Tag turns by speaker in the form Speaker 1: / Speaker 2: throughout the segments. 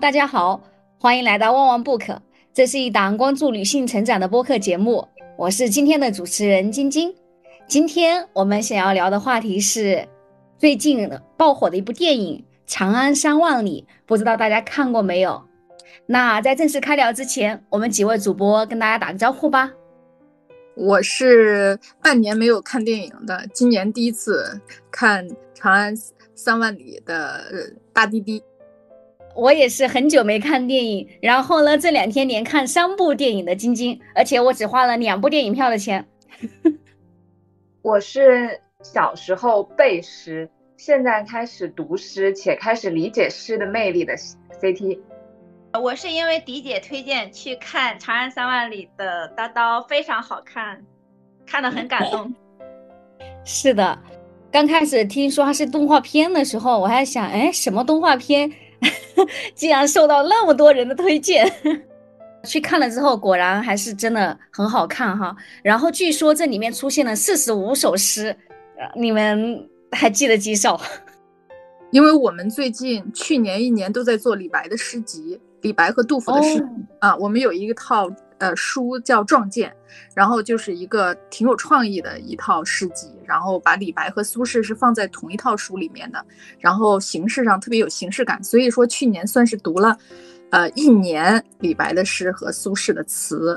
Speaker 1: 大家好，欢迎来到旺旺 book，这是一档关注女性成长的播客节目，我是今天的主持人晶晶。今天我们想要聊的话题是最近爆火的一部电影《长安三万里》，不知道大家看过没有？那在正式开聊之前，我们几位主播跟大家打个招呼吧。
Speaker 2: 我是半年没有看电影的，今年第一次看《长安三万里》的大滴滴。
Speaker 1: 我也是很久没看电影，然后呢，这两天连看三部电影的晶晶，而且我只花了两部电影票的钱。
Speaker 3: 我是小时候背诗，现在开始读诗，且开始理解诗的魅力的 CT。
Speaker 4: 我是因为迪姐推荐去看《长安三万里》的叨叨，非常好看，看得很感动。
Speaker 1: 是的，刚开始听说它是动画片的时候，我还想，哎，什么动画片？竟然受到那么多人的推荐，去看了之后，果然还是真的很好看哈。然后据说这里面出现了四十五首诗，你们还记得几首？
Speaker 2: 因为我们最近去年一年都在做李白的诗集，李白和杜甫的诗啊，我们有一套。呃，书叫《撞见》，然后就是一个挺有创意的一套诗集，然后把李白和苏轼是放在同一套书里面的，然后形式上特别有形式感，所以说去年算是读了，呃，一年李白的诗和苏轼的词，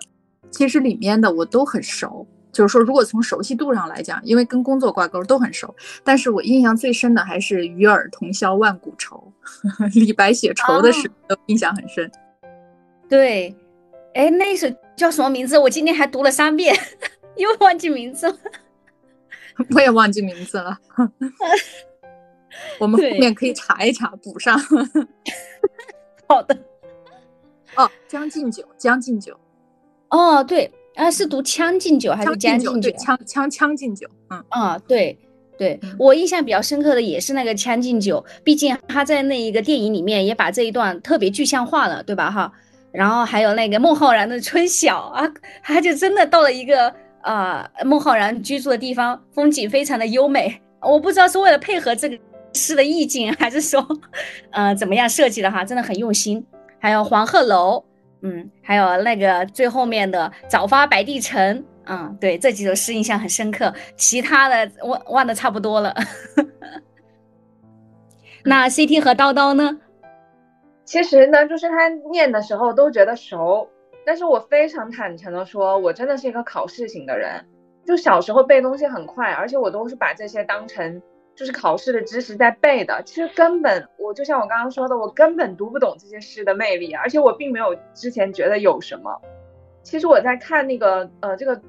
Speaker 2: 其实里面的我都很熟，就是说如果从熟悉度上来讲，因为跟工作挂钩都很熟，但是我印象最深的还是“与尔同销万古愁”，李白写愁的诗都印象很深，
Speaker 1: 对。哎，那首叫什么名字？我今天还读了三遍，又忘记名字了。
Speaker 2: 我也忘记名字了。我们后面可以查一查，补上。
Speaker 1: 好的。
Speaker 2: 哦，《将进酒》，《将进酒》。
Speaker 1: 哦，对，啊，是读《将进酒》还是《将进酒》？
Speaker 2: 《将将将进酒》。嗯
Speaker 1: 啊，对对，我印象比较深刻的也是那个《将进酒》，毕竟他在那一个电影里面也把这一段特别具象化了，对吧？哈。然后还有那个孟浩然的春晓啊，他就真的到了一个啊孟浩然居住的地方，风景非常的优美。我不知道是为了配合这个诗的意境，还是说，呃怎么样设计的哈，真的很用心。还有黄鹤楼，嗯，还有那个最后面的早发白帝城，嗯，对这几首诗印象很深刻，其他的忘忘的差不多了。那 CT 和叨叨呢？
Speaker 3: 其实呢，就是他念的时候都觉得熟，但是我非常坦诚的说，我真的是一个考试型的人，就小时候背东西很快，而且我都是把这些当成就是考试的知识在背的。其实根本我就像我刚刚说的，我根本读不懂这些诗的魅力，而且我并没有之前觉得有什么。其实我在看那个呃这个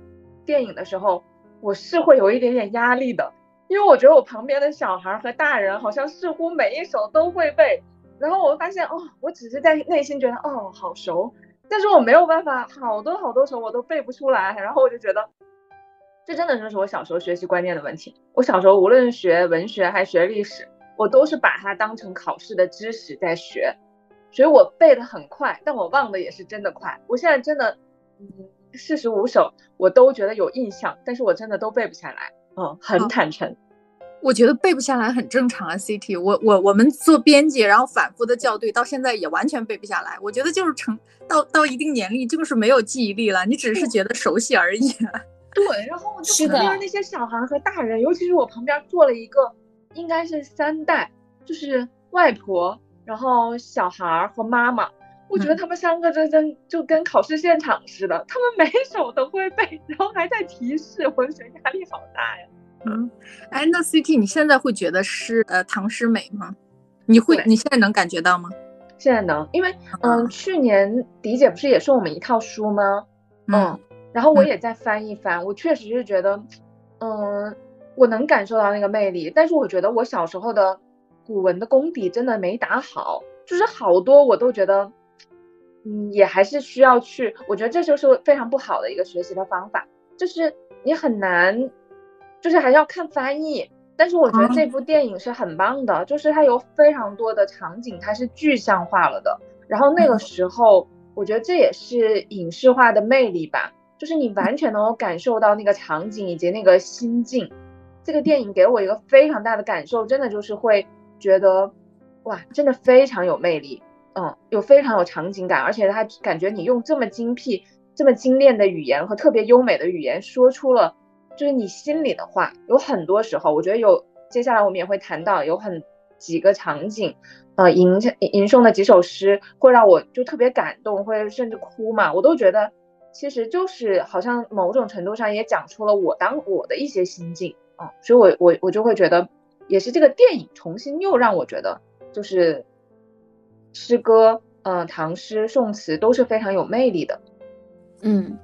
Speaker 3: 电影的时候，我是会有一点点压力的，因为我觉得我旁边的小孩和大人好像似乎每一首都会背。然后我发现哦，我只是在内心觉得哦好熟，但是我没有办法，好多好多首我都背不出来。然后我就觉得，这真的就是我小时候学习观念的问题。我小时候无论学文学还学历史，我都是把它当成考试的知识在学，所以我背的很快，但我忘的也是真的快。我现在真的，嗯，四十五首我都觉得有印象，但是我真的都背不下来。嗯，很坦诚。
Speaker 2: 我觉得背不下来很正常啊，CT。我我我们做编辑，然后反复的校对，到现在也完全背不下来。我觉得就是成到到一定年龄，就是没有记忆力了，你只是觉得熟悉而已。
Speaker 3: 对，然后就旁边那些小孩和大人，尤其是我旁边坐了一个，应该是三代，就是外婆，然后小孩和妈妈。我觉得他们三个真真就跟考试现场似的，他们每首都会背，然后还在提示，我就觉得压力好大呀。
Speaker 2: 嗯，哎，那 CT 你现在会觉得诗呃唐诗美吗？你会你现在能感觉到吗？
Speaker 3: 现在能，因为嗯，去年迪姐不是也送我们一套书吗？嗯，然后我也在翻一翻，我确实是觉得，嗯，我能感受到那个魅力，但是我觉得我小时候的古文的功底真的没打好，就是好多我都觉得，嗯，也还是需要去，我觉得这就是非常不好的一个学习的方法，就是你很难。就是还要看翻译，但是我觉得这部电影是很棒的，就是它有非常多的场景，它是具象化了的。然后那个时候，我觉得这也是影视化的魅力吧，就是你完全能够感受到那个场景以及那个心境。这个电影给我一个非常大的感受，真的就是会觉得，哇，真的非常有魅力。嗯，有非常有场景感，而且它感觉你用这么精辟、这么精炼的语言和特别优美的语言说出了就是你心里的话。有很多时候，我觉得有接下来我们也会谈到有很几个场景，呃，吟吟诵的几首诗会让我就特别感动，会甚至哭嘛，我都觉得其实就是好像某种程度上也讲出了我当我的一些心境啊，所以我我我就会觉得也是这个电影重新又让我觉得就是。诗歌，嗯，唐诗、宋词都是非常有魅力的。
Speaker 1: 嗯，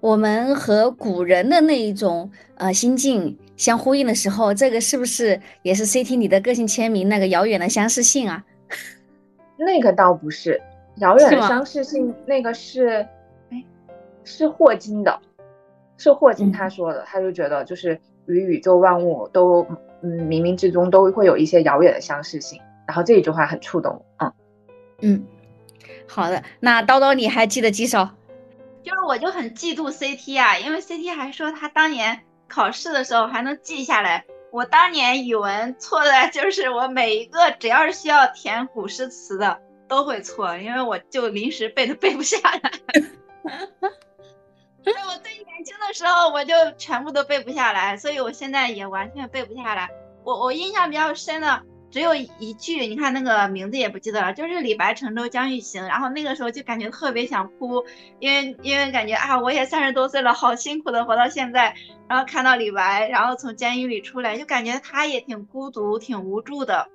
Speaker 1: 我们和古人的那一种呃心境相呼应的时候，这个是不是也是 CT 你的个性签名那个遥远的相似性啊？
Speaker 3: 那个倒不是遥远的相似性，那个是，哎，是霍金的，是霍金他说的，他就觉得就是与宇宙万物都，嗯，冥冥之中都会有一些遥远的相似性。然后这一句话很触动，嗯
Speaker 1: 嗯，好的，那叨叨你还记得几首？
Speaker 4: 就是我就很嫉妒 CT 啊，因为 CT 还说他当年考试的时候还能记下来。我当年语文错的就是我每一个只要是需要填古诗词的都会错，因为我就临时背都 背不下来。所以我最年轻的时候我就全部都背不下来，所以我现在也完全背不下来。我我印象比较深的。只有一句，你看那个名字也不记得了，就是李白乘舟将欲行，然后那个时候就感觉特别想哭，因为因为感觉啊，我也三十多岁了，好辛苦的活到现在，然后看到李白，然后从监狱里出来，就感觉他也挺孤独、挺无助的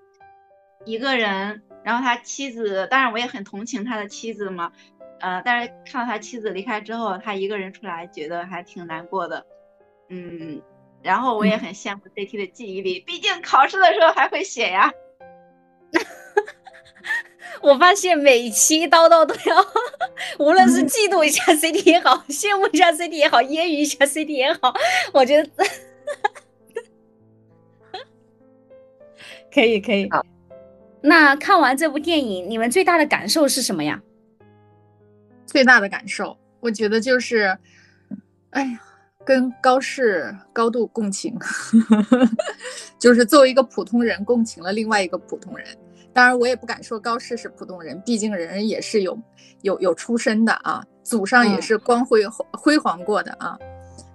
Speaker 4: 一个人，然后他妻子，当然我也很同情他的妻子嘛，呃，但是看到他妻子离开之后，他一个人出来，觉得还挺难过的，嗯。然后我也很羡慕 CT 的记忆力，毕竟考试的时候还会写呀。
Speaker 1: 我发现每期叨叨都要，无论是嫉妒一下 CT 也好，羡慕一下 CT 也好，揶揄一下 CT 也好，我觉得可以可以。
Speaker 3: 好，
Speaker 1: 那看完这部电影，你们最大的感受是什么呀？
Speaker 2: 最大的感受，我觉得就是，哎呀。跟高适高度共情，就是作为一个普通人共情了另外一个普通人。当然，我也不敢说高适是普通人，毕竟人也是有有有出身的啊，祖上也是光辉辉煌过的啊。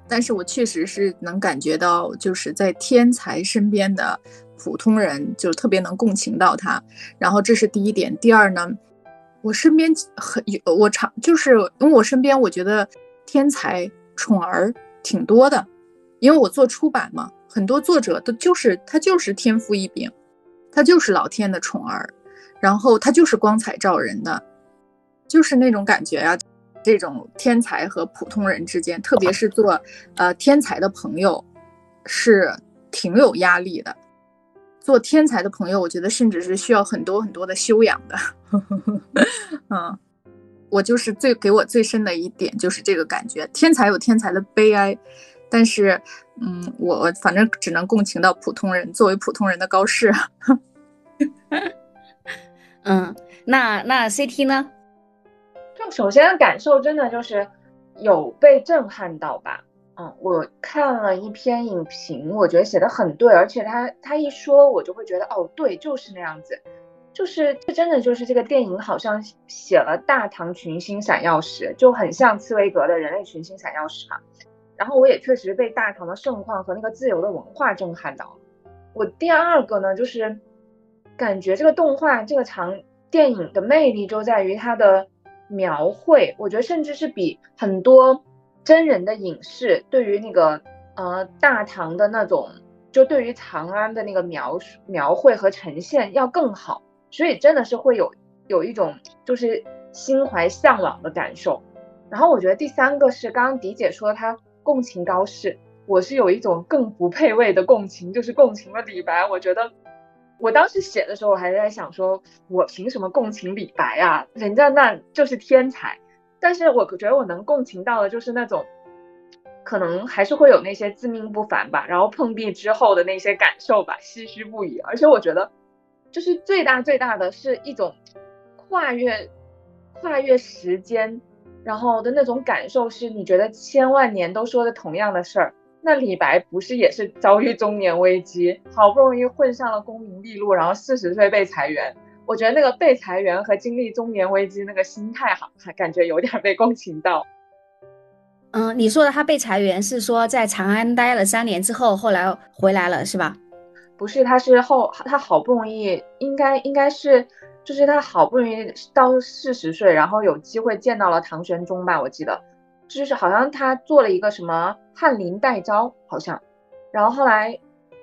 Speaker 2: 但是我确实是能感觉到，就是在天才身边的普通人，就特别能共情到他。然后这是第一点。第二呢，我身边很有我常就是因为我身边我觉得天才宠儿。挺多的，因为我做出版嘛，很多作者都就是他就是天赋异禀，他就是老天的宠儿，然后他就是光彩照人的，就是那种感觉啊。这种天才和普通人之间，特别是做呃天才的朋友，是挺有压力的。做天才的朋友，我觉得甚至是需要很多很多的修养的。嗯。我就是最给我最深的一点就是这个感觉，天才有天才的悲哀，但是，嗯，我反正只能共情到普通人，作为普通人的高适。
Speaker 1: 嗯，那那 CT 呢？
Speaker 3: 就首先感受真的就是有被震撼到吧？嗯，我看了一篇影评，我觉得写的很对，而且他他一说，我就会觉得哦，对，就是那样子。就是这真的就是这个电影好像写了大唐群星闪耀时，就很像茨威格的人类群星闪耀时嘛。然后我也确实被大唐的盛况和那个自由的文化震撼到了。我第二个呢，就是感觉这个动画这个长电影的魅力就在于它的描绘，我觉得甚至是比很多真人的影视对于那个呃大唐的那种，就对于长安的那个描述描绘和呈现要更好。所以真的是会有有一种就是心怀向往的感受，然后我觉得第三个是刚刚迪姐说她共情高适，我是有一种更不配位的共情，就是共情了李白。我觉得我当时写的时候，我还在想说，我凭什么共情李白啊？人家那就是天才。但是我觉得我能共情到的就是那种，可能还是会有那些自命不凡吧，然后碰壁之后的那些感受吧，唏嘘不已。而且我觉得。就是最大最大的是一种跨越跨越时间，然后的那种感受是，你觉得千万年都说的同样的事儿，那李白不是也是遭遇中年危机，好不容易混上了功名利禄，然后四十岁被裁员，我觉得那个被裁员和经历中年危机那个心态，好，还感觉有点被共情到。
Speaker 1: 嗯，你说的他被裁员是说在长安待了三年之后，后来回来了是吧？
Speaker 3: 不是，他是后他好不容易，应该应该是，就是他好不容易到四十岁，然后有机会见到了唐玄宗吧，我记得，就是好像他做了一个什么翰林待诏，好像，然后后来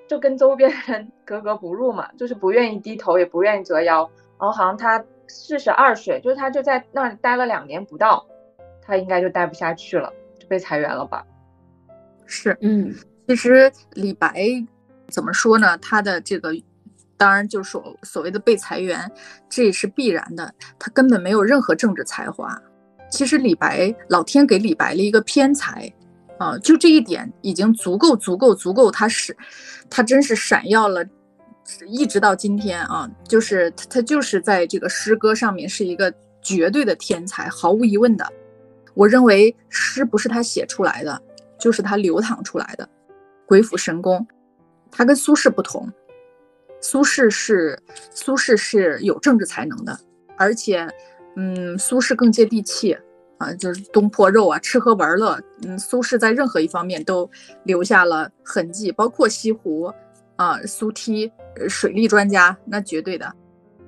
Speaker 3: 就跟周边人 格格不入嘛，就是不愿意低头，也不愿意折腰，然后好像他四十二岁，就是他就在那里待了两年不到，他应该就待不下去了。就被裁员了吧？
Speaker 2: 是，
Speaker 1: 嗯，
Speaker 2: 其实李白怎么说呢？他的这个，当然就是所所谓的被裁员，这也是必然的。他根本没有任何政治才华。其实李白，老天给李白了一个偏才，啊，就这一点已经足够足够足够，他是，他真是闪耀了，一直到今天啊，就是他他就是在这个诗歌上面是一个绝对的天才，毫无疑问的。我认为诗不是他写出来的，就是他流淌出来的，鬼斧神工。他跟苏轼不同，苏轼是苏轼是有政治才能的，而且，嗯，苏轼更接地气啊，就是东坡肉啊，吃喝玩乐。嗯，苏轼在任何一方面都留下了痕迹，包括西湖啊，苏堤水利专家，那绝对的，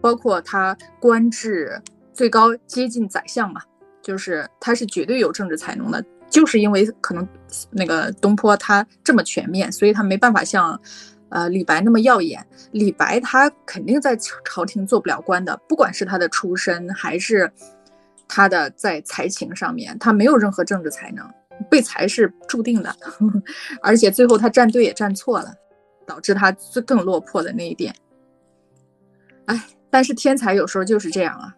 Speaker 2: 包括他官至最高接近宰相嘛。就是他是绝对有政治才能的，就是因为可能那个东坡他这么全面，所以他没办法像，呃李白那么耀眼。李白他肯定在朝廷做不了官的，不管是他的出身还是他的在才情上面，他没有任何政治才能，被裁是注定的。而且最后他站队也站错了，导致他最更落魄的那一点。哎，但是天才有时候就是这样啊。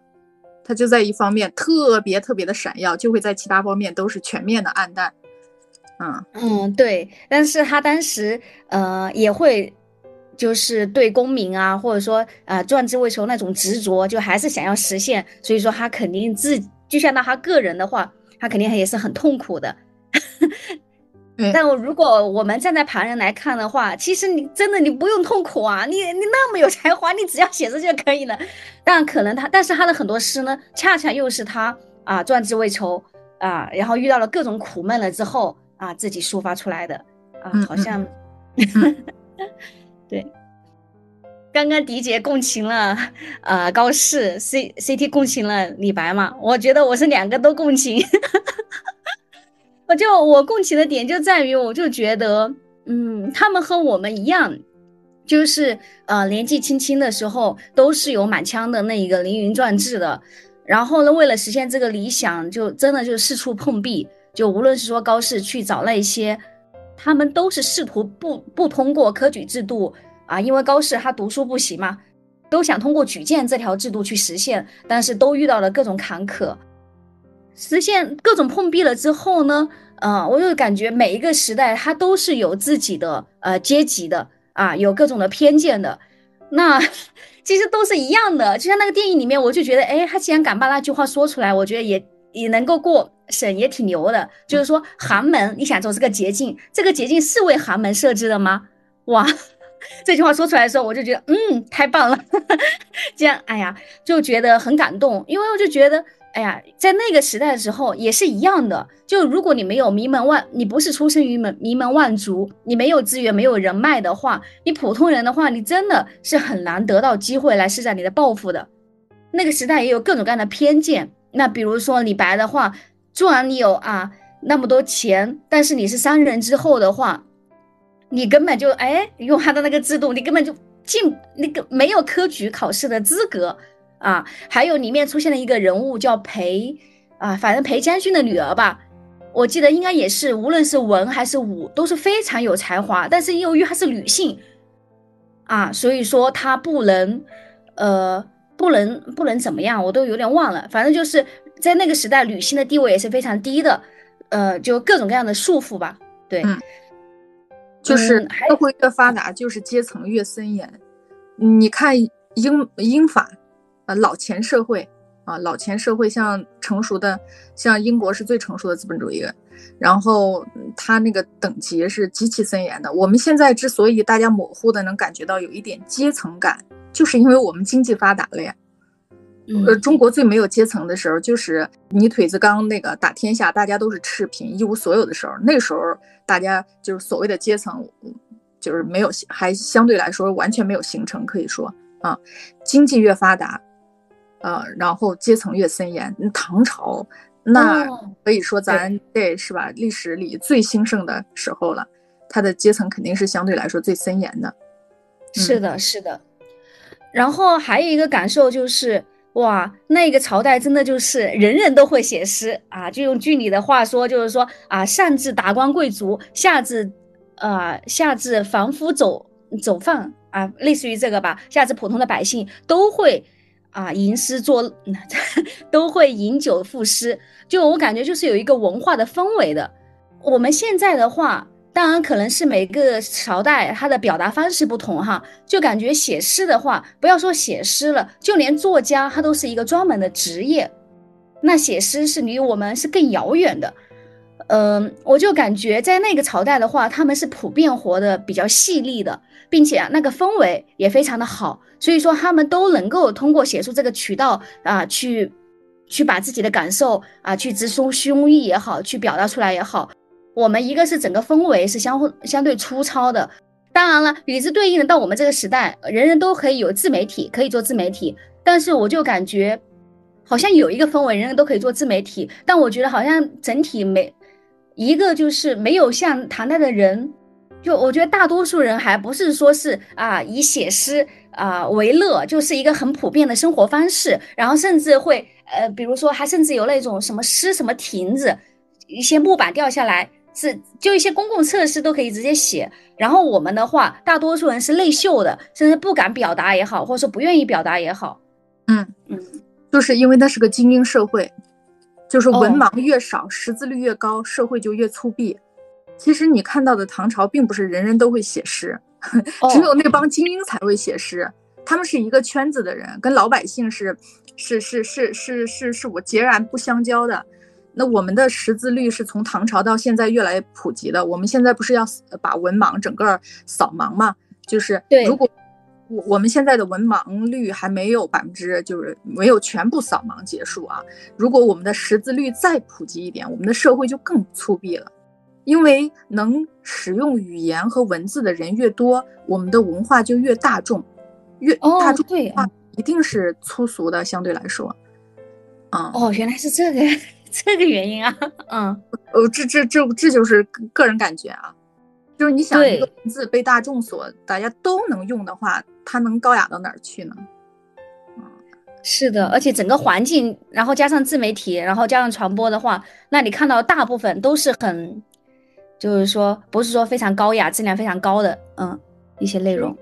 Speaker 2: 他就在一方面特别特别的闪耀，就会在其他方面都是全面的暗淡。嗯
Speaker 1: 嗯，对。但是他当时呃也会，就是对功名啊，或者说呃壮志未酬那种执着，就还是想要实现。所以说他肯定自，就像他个人的话，他肯定也是很痛苦的。但如果我们站在旁人来看的话，其实你真的你不用痛苦啊，你你那么有才华，你只要写字就可以了。但可能他，但是他的很多诗呢，恰恰又是他啊壮志未酬啊，然后遇到了各种苦闷了之后啊自己抒发出来的啊，好像 对。刚刚迪姐共情了呃高适，C C T 共情了李白嘛，我觉得我是两个都共情。就我共情的点就在于，我就觉得，嗯，他们和我们一样，就是呃年纪轻轻的时候都是有满腔的那一个凌云壮志的，然后呢，为了实现这个理想，就真的就四处碰壁，就无论是说高适去找那些，他们都是试图不不通过科举制度啊，因为高适他读书不行嘛，都想通过举荐这条制度去实现，但是都遇到了各种坎坷。实现各种碰壁了之后呢，呃，我就感觉每一个时代它都是有自己的呃阶级的啊，有各种的偏见的。那 其实都是一样的，就像那个电影里面，我就觉得，哎，他既然敢把那句话说出来，我觉得也也能够过审，也挺牛的。就是说，寒门你想走这个捷径，这个捷径是为寒门设置的吗？哇，这句话说出来的时候，我就觉得，嗯，太棒了。这样，哎呀，就觉得很感动，因为我就觉得。哎呀，在那个时代的时候也是一样的。就如果你没有名门万，你不是出生于门名门望族，你没有资源、没有人脉的话，你普通人的话，你真的是很难得到机会来施展你的抱负的。那个时代也有各种各样的偏见。那比如说李白的话，纵然你有啊那么多钱，但是你是商人之后的话，你根本就哎用他的那个制度，你根本就进那个没有科举考试的资格。啊，还有里面出现了一个人物叫裴，啊，反正裴将军的女儿吧，我记得应该也是，无论是文还是武都是非常有才华，但是由于她是女性，啊，所以说她不能，呃，不能不能怎么样，我都有点忘了，反正就是在那个时代，女性的地位也是非常低的，呃，就各种各样的束缚吧，对，
Speaker 2: 就是社会越发达，就是阶层越森严，你看英英法。呃，老钱社会啊，老钱社会像成熟的，像英国是最成熟的资本主义，然后它那个等级是极其森严的。我们现在之所以大家模糊的能感觉到有一点阶层感，就是因为我们经济发达了呀。呃，中国最没有阶层的时候，就是泥腿子刚那个打天下，大家都是赤贫一无所有的时候。那时候大家就是所谓的阶层，就是没有还相对来说完全没有形成，可以说啊，经济越发达，呃，然后阶层越森严。唐朝那可以说咱这是吧，历史里最兴盛的时候了，它的阶层肯定是相对来说最森严的。
Speaker 1: 是的，是的。然后还有一个感受就是。哇，那个朝代真的就是人人都会写诗啊！就用剧里的话说，就是说啊，上至达官贵族，下至，呃，下至凡夫走走放啊，类似于这个吧，下至普通的百姓都会啊吟诗作，都会饮酒赋诗。就我感觉就是有一个文化的氛围的。我们现在的话。当然，可能是每个朝代它的表达方式不同哈，就感觉写诗的话，不要说写诗了，就连作家他都是一个专门的职业。那写诗是离我们是更遥远的。嗯，我就感觉在那个朝代的话，他们是普遍活得比较细腻的，并且啊，那个氛围也非常的好，所以说他们都能够通过写出这个渠道啊，去去把自己的感受啊，去直抒胸臆也好，去表达出来也好。我们一个是整个氛围是相互相对粗糙的，当然了，与之对应的到我们这个时代，人人都可以有自媒体，可以做自媒体，但是我就感觉，好像有一个氛围，人人都可以做自媒体，但我觉得好像整体没一个就是没有像唐代的人，就我觉得大多数人还不是说是啊以写诗啊为乐，就是一个很普遍的生活方式，然后甚至会呃比如说还甚至有那种什么诗什么亭子，一些木板掉下来。是，就一些公共设施都可以直接写。然后我们的话，大多数人是内秀的，甚至不敢表达也好，或者说不愿意表达也好。
Speaker 2: 嗯嗯，就是因为那是个精英社会，就是文盲越少，识字率越高，社会就越粗鄙。其实你看到的唐朝，并不是人人都会写诗，只有那帮精英才会写诗。他们是一个圈子的人，跟老百姓是是是是是是是我截然不相交的。那我们的识字率是从唐朝到现在越来越普及的。我们现在不是要把文盲整个扫盲吗？就是如果我我们现在的文盲率还没有百分之，就是没有全部扫盲结束啊。如果我们的识字率再普及一点，我们的社会就更粗鄙了。因为能使用语言和文字的人越多，我们的文化就越大众，越大众化一定是粗俗的，相对来说。
Speaker 1: 啊哦，原来是这个。这个原因啊，嗯，
Speaker 2: 哦，这这这这就是个人感觉啊，就是你想一个文字被大众所大家都能用的话，它能高雅到哪儿去呢？
Speaker 1: 嗯，是的，而且整个环境，然后加上自媒体，然后加上传播的话，那你看到大部分都是很，就是说不是说非常高雅、质量非常高的，嗯，一些内容。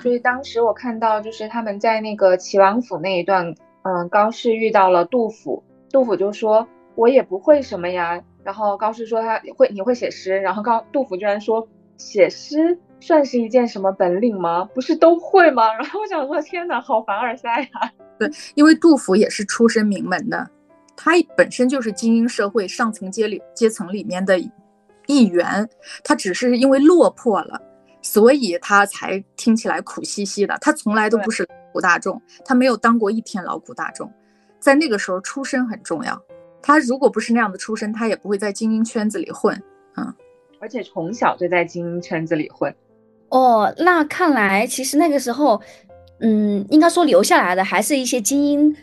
Speaker 3: 所以当时我看到就是他们在那个齐王府那一段，嗯，高适遇到了杜甫，杜甫就说。我也不会什么呀，然后高适说他会，你会写诗，然后高杜甫居然说写诗算是一件什么本领吗？不是都会吗？然后我想说，天哪，好凡尔赛呀！
Speaker 2: 对，因为杜甫也是出身名门的，他本身就是精英社会上层阶里阶层里面的一员，他只是因为落魄了，所以他才听起来苦兮兮的。他从来都不是苦大众，他没有当过一天劳苦大众，在那个时候出身很重要。他如果不是那样的出身，他也不会在精英圈子里混，嗯，
Speaker 3: 而且从小就在精英圈子里混，
Speaker 1: 哦，那看来其实那个时候，嗯，应该说留下来的还是一些精英，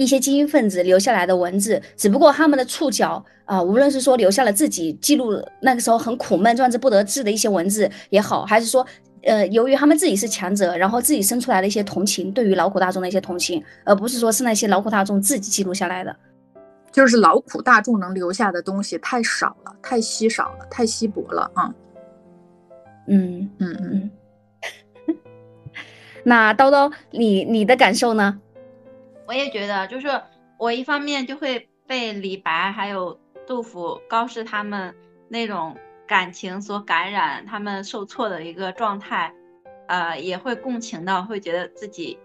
Speaker 1: 一些精英分子留下来的文字，只不过他们的触角啊，无论是说留下了自己记录那个时候很苦闷、壮志不得志的一些文字也好，还是说，呃，由于他们自己是强者，然后自己生出来的一些同情，对于劳苦大众的一些同情，而不是说是那些劳苦大众自己记录下来的。
Speaker 2: 就是劳苦大众能留下的东西太少了，太稀少了，太稀薄了啊！
Speaker 1: 嗯嗯嗯。那叨叨，你你的感受呢？
Speaker 4: 我也觉得，就是我一方面就会被李白还有杜甫、高适他们那种感情所感染，他们受挫的一个状态，呃，也会共情到，会觉得自己，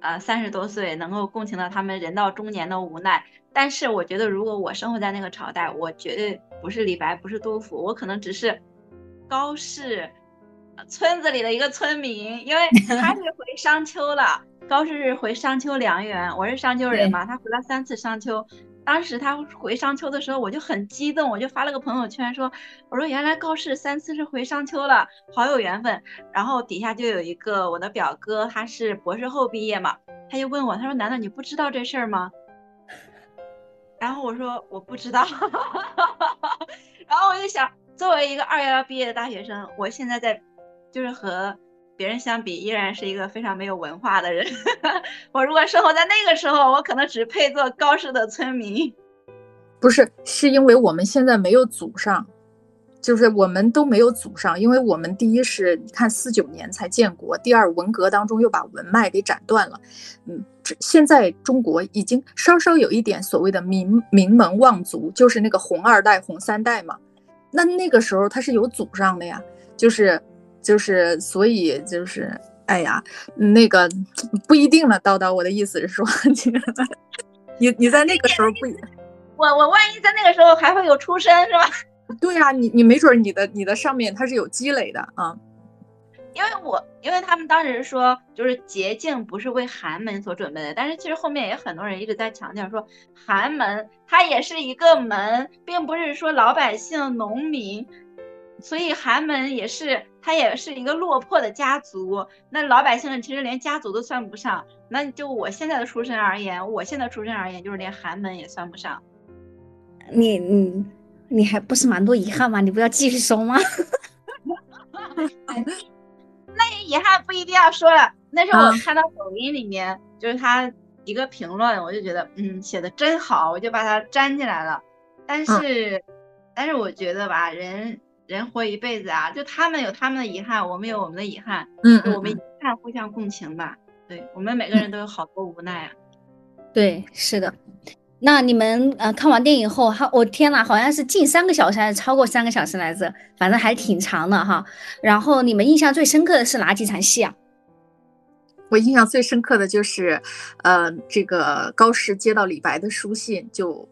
Speaker 4: 呃，三十多岁能够共情到他们人到中年的无奈。但是我觉得，如果我生活在那个朝代，我绝对不是李白，不是杜甫，我可能只是高适村子里的一个村民，因为他是回商丘了。高适回商丘梁园，我是商丘人嘛，他回了三次商丘。当时他回商丘的时候，我就很激动，我就发了个朋友圈说：“我说原来高适三次是回商丘了，好有缘分。”然后底下就有一个我的表哥，他是博士后毕业嘛，他就问我，他说：“难道你不知道这事儿吗？”然后我说：“我不知道。”然后我就想，作为一个二幺幺毕业的大学生，我现在在，就是和。别人相比，依然是一个非常没有文化的人。我如果生活在那个时候，我可能只配做高氏的村民。
Speaker 2: 不是，是因为我们现在没有祖上，就是我们都没有祖上。因为我们第一是你看四九年才建国，第二文革当中又把文脉给斩断了。嗯，现在中国已经稍稍有一点所谓的名名门望族，就是那个红二代、红三代嘛。那那个时候他是有祖上的呀，就是。就是，所以就是，哎呀，那个不一定了。叨叨，我的意思是说，你你在那个时候不，
Speaker 4: 我我万一在那个时候还会有出身是吧？
Speaker 2: 对呀，你你没准你的你的上面它是有积累的啊。
Speaker 4: 因为我因为他们当时说，就是捷径不是为寒门所准备的，但是其实后面也很多人一直在强调说，寒门它也是一个门，并不是说老百姓农民。所以寒门也是，他也是一个落魄的家族。那老百姓其实连家族都算不上。那就我现在的出身而言，我现在出身而言，就是连寒门也算不上。
Speaker 1: 你你你还不是蛮多遗憾吗？你不要继续说吗？
Speaker 4: 那遗憾不一定要说了。那是我看到抖音里面，就是他一个评论，我就觉得嗯写的真好，我就把它粘进来了。但是，但是我觉得吧，人。人活一辈子啊，就他们有他们的遗憾，我们有我们的遗憾，
Speaker 2: 嗯，
Speaker 4: 我们遗憾互相共情吧。对我们每个人都有好多无奈啊。
Speaker 1: 对，是的。那你们呃看完电影后，哈，我天呐，好像是近三个小时还是超过三个小时来着，反正还挺长的哈。然后你们印象最深刻的是哪几场戏啊？
Speaker 2: 我印象最深刻的就是，呃，这个高适接到李白的书信就。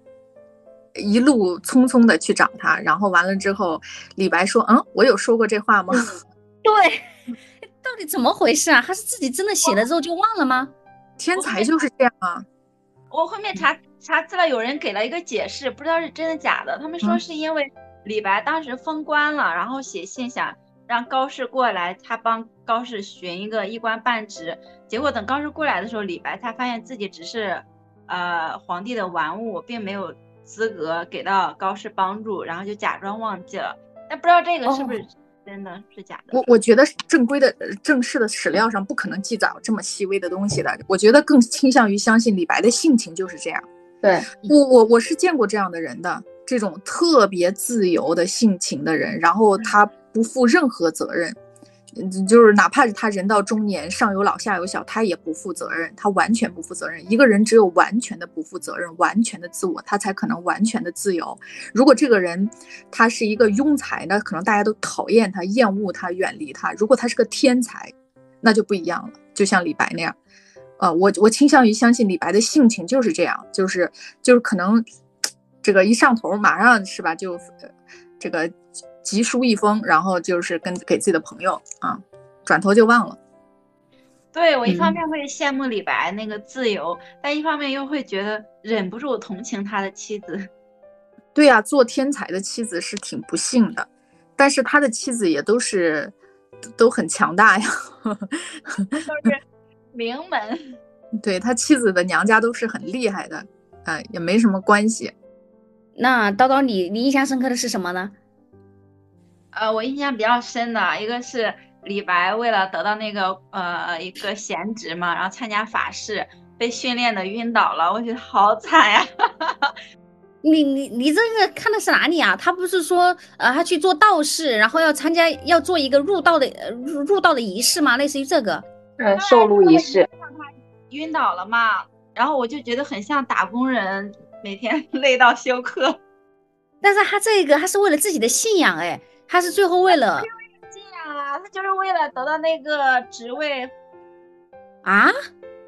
Speaker 2: 一路匆匆的去找他，然后完了之后，李白说：“嗯，我有说过这话吗？”
Speaker 1: 对，到底怎么回事啊？他是自己真的写了之后就忘了吗？
Speaker 2: 天才就是这样啊！
Speaker 4: 我后面查查资料，有人给了一个解释，不知道是真的假的。他们说是因为李白当时封官了，然后写信想让高适过来，他帮高适寻一个一官半职。结果等高适过来的时候，李白才发现自己只是呃皇帝的玩物，并没有。资格给到高适帮助，然后就假装忘记了，但不知道这个是不是真的是假的。
Speaker 2: 我我觉得正规的正式的史料上不可能记载这么细微的东西的。我觉得更倾向于相信李白的性情就是这样。
Speaker 3: 对
Speaker 2: 我我我是见过这样的人的，这种特别自由的性情的人，然后他不负任何责任。嗯，就是哪怕是他人到中年，上有老下有小，他也不负责任，他完全不负责任。一个人只有完全的不负责任，完全的自我，他才可能完全的自由。如果这个人他是一个庸才，那可能大家都讨厌他、厌恶他、远离他。如果他是个天才，那就不一样了。就像李白那样，呃，我我倾向于相信李白的性情就是这样，就是就是可能这个一上头，马上是吧，就这个。急书一封，然后就是跟给自己的朋友啊，转头就忘了。
Speaker 4: 对我一方面会羡慕李白那个自由，但一方面又会觉得忍不住同情他的妻子。
Speaker 2: 对呀，做天才的妻子是挺不幸的，但是他的妻子也都是都很强大呀，
Speaker 4: 都是名门。
Speaker 2: 对他妻子的娘家都是很厉害的，哎，也没什么关系。
Speaker 1: 那叨叨，你你印象深刻的是什么呢？
Speaker 4: 呃，我印象比较深的一个是李白为了得到那个呃一个闲职嘛，然后参加法事被训练的晕倒了，我觉得好惨呀！
Speaker 1: 你你你这个看的是哪里啊？他不是说呃他去做道士，然后要参加要做一个入道的入入道的仪式吗？类似于这个？
Speaker 3: 嗯，受禄仪式。
Speaker 4: 让他晕倒了嘛，然后我就觉得很像打工人，每天 累到休克。
Speaker 1: 但是他这个他是为了自己的信仰哎。他是最后为了
Speaker 4: 这样啊，他就是为了得到那个职位
Speaker 1: 啊。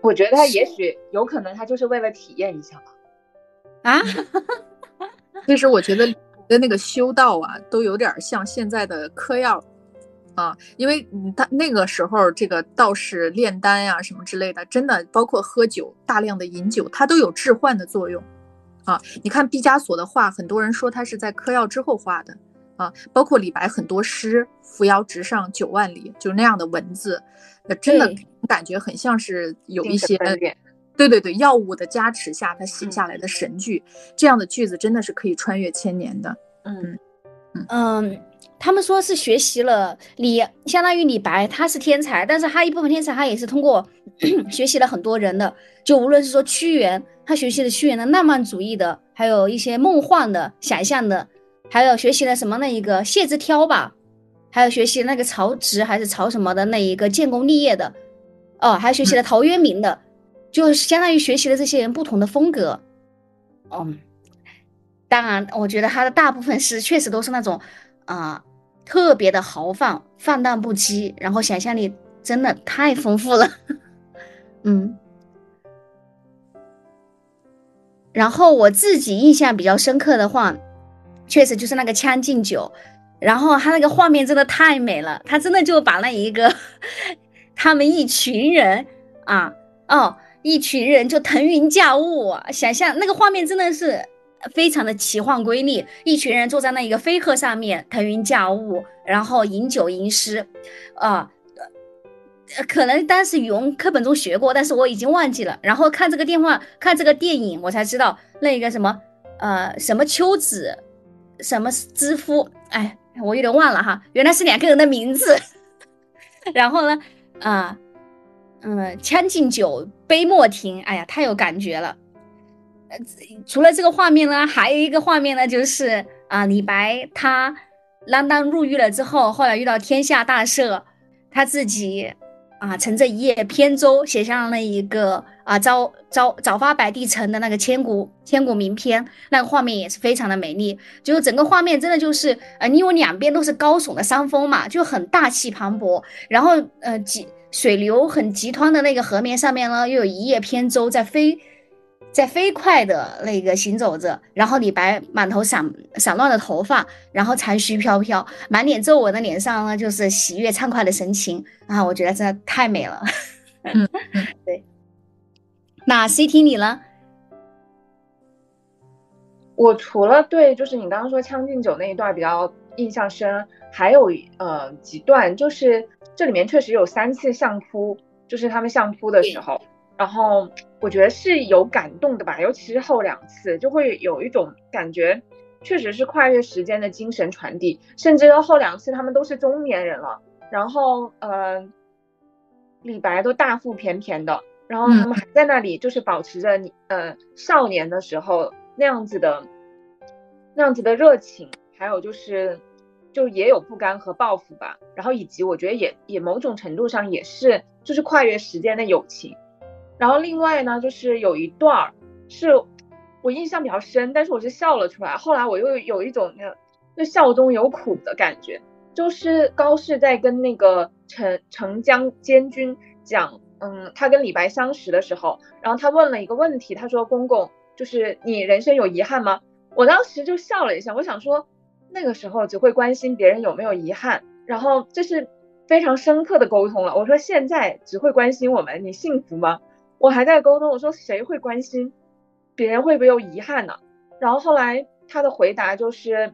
Speaker 3: 我觉得他也许有可能，他就是为了体验一下吧。
Speaker 1: 啊，
Speaker 2: 其实我觉得的那个修道啊，都有点像现在的嗑药，啊，因为他那个时候这个道士炼丹呀什么之类的，真的包括喝酒，大量的饮酒，它都有致幻的作用啊。你看毕加索的画，很多人说他是在嗑药之后画的啊，包括李白很多诗“扶摇直上九万里”，就那样的文字，那真的感觉很像是有一些，对对对，药物的加持下他写下来的神句，这样的句子真的是可以穿越千年的。
Speaker 1: 嗯嗯。他们说是学习了李，相当于李白，他是天才，但是他一部分天才，他也是通过 学习了很多人的，就无论是说屈原，他学习了屈原的浪漫主义的，还有一些梦幻的想象的，还有学习了什么那一个谢之挑吧，还有学习那个曹植还是曹什么的那一个建功立业的，哦，还学习了陶渊明的，就是相当于学习了这些人不同的风格，嗯，当然，我觉得他的大部分诗确实都是那种。啊，特别的豪放，放荡不羁，然后想象力真的太丰富了，嗯。然后我自己印象比较深刻的话，确实就是那个《将进酒》，然后他那个画面真的太美了，他真的就把那一个 他们一群人啊，哦，一群人就腾云驾雾，想象那个画面真的是。非常的奇幻瑰丽，一群人坐在那一个飞鹤上面腾云驾雾，然后饮酒吟诗，啊，可能当时语文课本中学过，但是我已经忘记了。然后看这个电话，看这个电影，我才知道那个什么，呃，什么秋子，什么知夫，哎，我有点忘了哈，原来是两个人的名字。然后呢，啊，嗯，将进酒，杯莫停，哎呀，太有感觉了。呃，除了这个画面呢，还有一个画面呢，就是啊，李白他锒铛入狱了之后，后来遇到天下大赦，他自己啊乘着一叶扁舟，写上了一个啊朝朝早发白帝城的那个千古千古名篇，那个画面也是非常的美丽，就整个画面真的就是呃，因为两边都是高耸的山峰嘛，就很大气磅礴，然后呃急水流很急湍的那个河面上面呢，又有一叶扁舟在飞。在飞快的那个行走着，然后李白满头散散乱的头发，然后残须飘飘，满脸皱纹的脸上呢，就是喜悦畅快的神情啊！我觉得真的太美了。
Speaker 2: 嗯，
Speaker 1: 对。那 C T 你呢？
Speaker 3: 我除了对，就是你刚刚说《将进酒》那一段比较印象深，还有呃几段，就是这里面确实有三次相扑，就是他们相扑的时候。然后我觉得是有感动的吧，尤其是后两次，就会有一种感觉，确实是跨越时间的精神传递。甚至后两次他们都是中年人了，然后呃，李白都大腹便便的，然后他们还在那里，就是保持着你呃少年的时候那样子的那样子的热情，还有就是就也有不甘和报复吧。然后以及我觉得也也某种程度上也是就是跨越时间的友情。然后另外呢，就是有一段儿是我印象比较深，但是我是笑了出来。后来我又有一种那那笑中有苦的感觉，就是高适在跟那个陈陈江监军讲，嗯，他跟李白相识的时候，然后他问了一个问题，他说：“公公，就是你人生有遗憾吗？”我当时就笑了一下，我想说那个时候只会关心别人有没有遗憾，然后这是非常深刻的沟通了。我说现在只会关心我们，你幸福吗？我还在沟通，我说谁会关心别人会不会有遗憾呢？然后后来他的回答就是，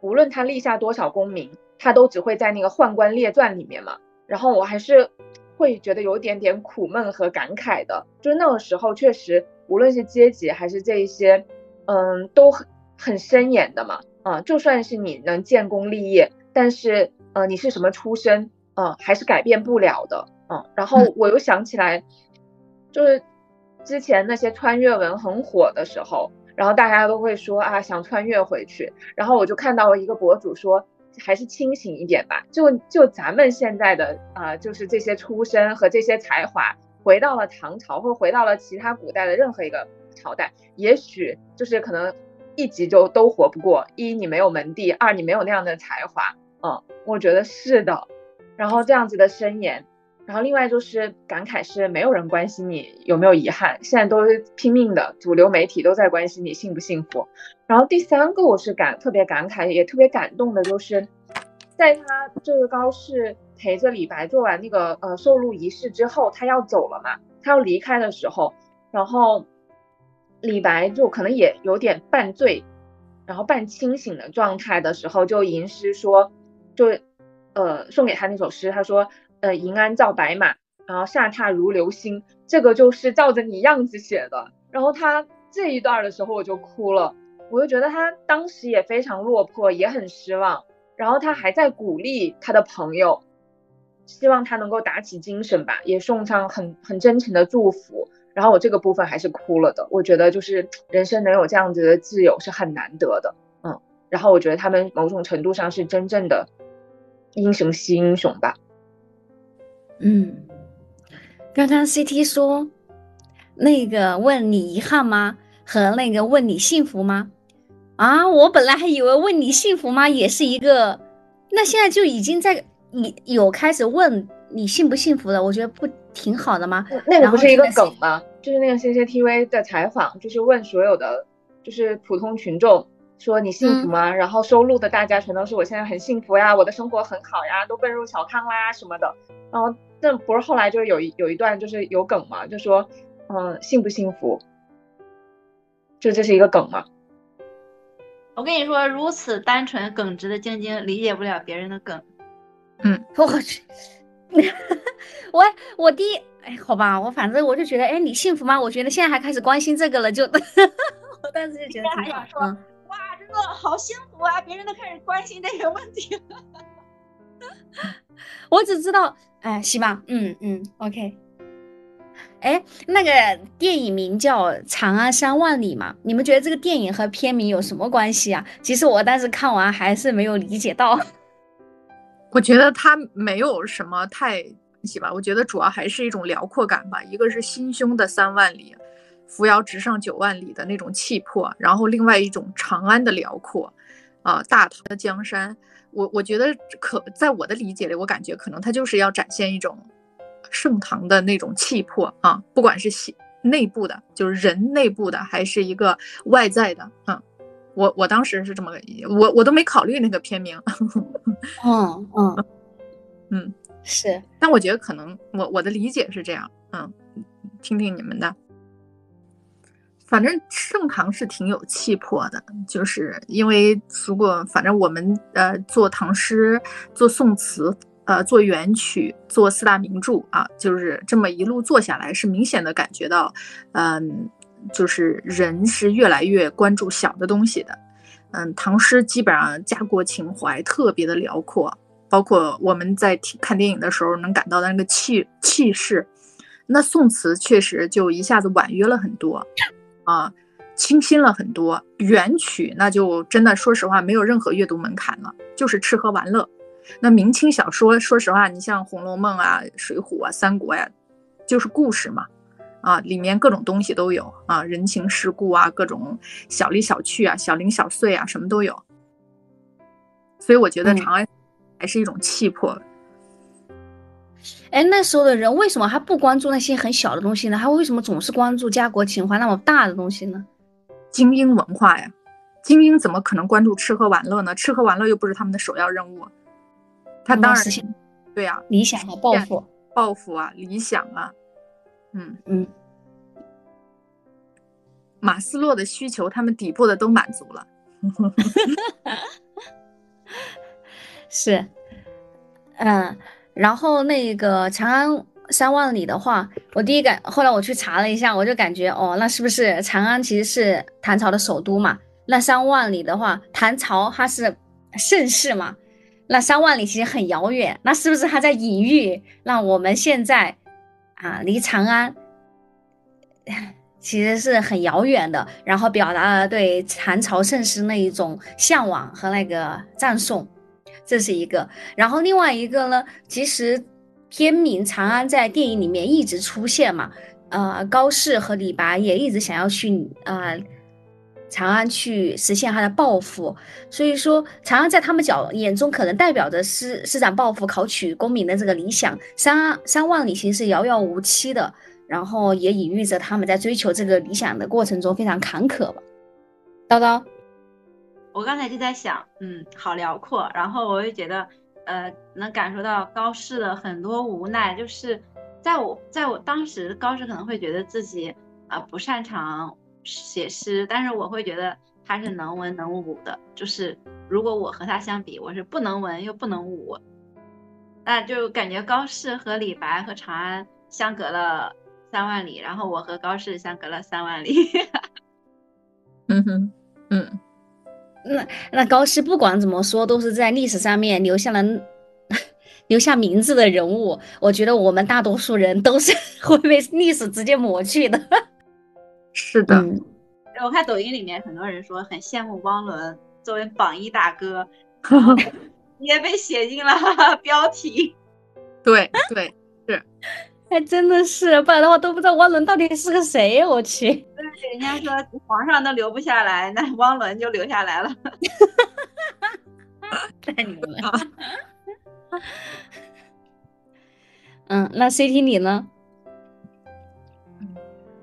Speaker 3: 无论他立下多少功名，他都只会在那个宦官列传里面嘛。然后我还是会觉得有点点苦闷和感慨的，就是那个时候确实，无论是阶级还是这一些，嗯，都很很深远的嘛。啊，就算是你能建功立业，但是呃，你是什么出身，嗯，还是改变不了的。嗯，然后我又想起来。就是之前那些穿越文很火的时候，然后大家都会说啊想穿越回去，然后我就看到了一个博主说还是清醒一点吧，就就咱们现在的啊就是这些出身和这些才华，回到了唐朝或回到了其他古代的任何一个朝代，也许就是可能一集就都活不过，一你没有门第，二你没有那样的才华，嗯，我觉得是的，然后这样子的申言。然后另外就是感慨是没有人关心你有没有遗憾，现在都是拼命的，主流媒体都在关心你幸不幸福。然后第三个我是感特别感慨也特别感动的，就是在他这个高适陪着李白做完那个呃受禄仪式之后，他要走了嘛，他要离开的时候，然后李白就可能也有点半醉，然后半清醒的状态的时候，就吟诗说，就呃送给他那首诗，他说呃银鞍照白马，然后下榻如流星，这个就是照着你样子写的。然后他这一段的时候我就哭了，我就觉得他当时也非常落魄，也很失望。然后他还在鼓励他的朋友，希望他能够打起精神吧，也送上很很真诚的祝福。然后我这个部分还是哭了的，我觉得就是人生能有这样子的挚友是很难得的，嗯。然后我觉得他们某种程度上是真正的英雄惜英雄吧。
Speaker 1: 嗯，刚刚 CT 说。那个问你遗憾吗？和那个问你幸福吗？啊，我本来还以为问你幸福吗也是一个，那现在就已经在你有开始问你幸不幸福了，我觉得不挺好的吗？
Speaker 3: 那个不是一个梗吗？就是那个 CCTV 的采访，就是问所有的就是普通群众说你幸福吗？然后收录的大家全都是我现在很幸福呀，我的生活很好呀，都奔入小康啦什么的。然后这不是后来就是有一有一段就是有梗嘛，就说。嗯，幸不幸福？就这是一个梗嘛？
Speaker 4: 我跟你说，如此单纯耿直的晶晶理解不了别人的梗。
Speaker 1: 嗯，我去，我我第一，哎，好吧，我反正我就觉得，哎，你幸福吗？我觉得现在还开始关心这个了，就 我当时就觉得
Speaker 4: 还想说，哇，真的好幸福啊！别人都开始关心这个问题了。
Speaker 1: 我只知道，哎，行吧，嗯嗯，OK。哎，那个电影名叫《长安三万里》嘛？你们觉得这个电影和片名有什么关系啊？其实我当时看完还是没有理解到。
Speaker 2: 我觉得它没有什么太关系吧。我觉得主要还是一种辽阔感吧。一个是心胸的三万里，扶摇直上九万里的那种气魄，然后另外一种长安的辽阔，啊，大唐的江山。我我觉得可在我的理解里，我感觉可能他就是要展现一种。盛唐的那种气魄啊，不管是内内部的，就是人内部的，还是一个外在的，嗯，我我当时是这么个，我我都没考虑那个片名，
Speaker 1: 嗯嗯。
Speaker 2: 嗯，
Speaker 1: 是，
Speaker 2: 但我觉得可能我我的理解是这样，嗯，听听你们的，反正盛唐是挺有气魄的，就是因为如果反正我们呃做唐诗做宋词。呃，做元曲，做四大名著啊，就是这么一路做下来，是明显的感觉到，嗯，就是人是越来越关注小的东西的。嗯，唐诗基本上家国情怀特别的辽阔，包括我们在看电影的时候能感到的那个气气势。那宋词确实就一下子婉约了很多，啊，清新了很多。元曲那就真的说实话没有任何阅读门槛了，就是吃喝玩乐。那明清小说，说实话，你像《红楼梦》啊、《水浒》啊、《三国》呀，就是故事嘛，啊，里面各种东西都有啊，人情世故啊，各种小里小趣啊、小零小碎啊，什么都有。所以我觉得长安还是一种气魄。
Speaker 1: 哎，那时候的人为什么还不关注那些很小的东西呢？他为什么总是关注家国情怀那么大的东西呢？
Speaker 2: 精英文化呀，精英怎么可能关注吃喝玩乐呢？吃喝玩乐又不是他们的首要任务。他当然，对呀，
Speaker 1: 理想和抱负，
Speaker 2: 抱负啊，理想啊，嗯
Speaker 1: 嗯，
Speaker 2: 马斯洛的需求，他们底部的都满足了，
Speaker 1: 是，嗯，然后那个长安三万里的话，我第一感，后来我去查了一下，我就感觉，哦，那是不是长安其实是唐朝的首都嘛？那三万里的话，唐朝它是盛世嘛？那三万里其实很遥远，那是不是他在隐喻？那我们现在啊，离长安其实是很遥远的，然后表达了对唐朝盛世那一种向往和那个赞颂，这是一个。然后另外一个呢，其实片名长安在电影里面一直出现嘛，呃，高适和李白也一直想要去啊。长安去实现他的抱负，所以说长安在他们角眼中可能代表着施施展抱负、考取功名的这个理想。三三万里行是遥遥无期的，然后也隐喻着他们在追求这个理想的过程中非常坎坷吧。叨叨，
Speaker 4: 我刚才就在想，嗯，好辽阔，然后我又觉得呃能感受到高适的很多无奈，就是在我在我当时，高适可能会觉得自己啊不擅长写诗，但是我会觉得他是能文能武的，就是如果我和他相比，我是不能文又不能武，那就感觉高适和李白和长安相隔了三万里，然后我和高适相隔了三万里。
Speaker 2: 嗯哼，
Speaker 1: 那那高适不管怎么说，都是在历史上面留下了 留下名字的人物。我觉得我们大多数人都是 会被历史直接抹去的。
Speaker 2: 是的，
Speaker 4: 我看抖音里面很多人说很羡慕汪伦作为榜一大哥，也被写进了标题。
Speaker 2: 对对是。
Speaker 1: 还真的是，不然的话都不知道汪伦到底是个谁呀！我去，
Speaker 4: 对，人家说皇上都留不下来，那汪伦就留下来了。
Speaker 1: 太牛了！嗯，那 CT 你呢？
Speaker 3: 嗯，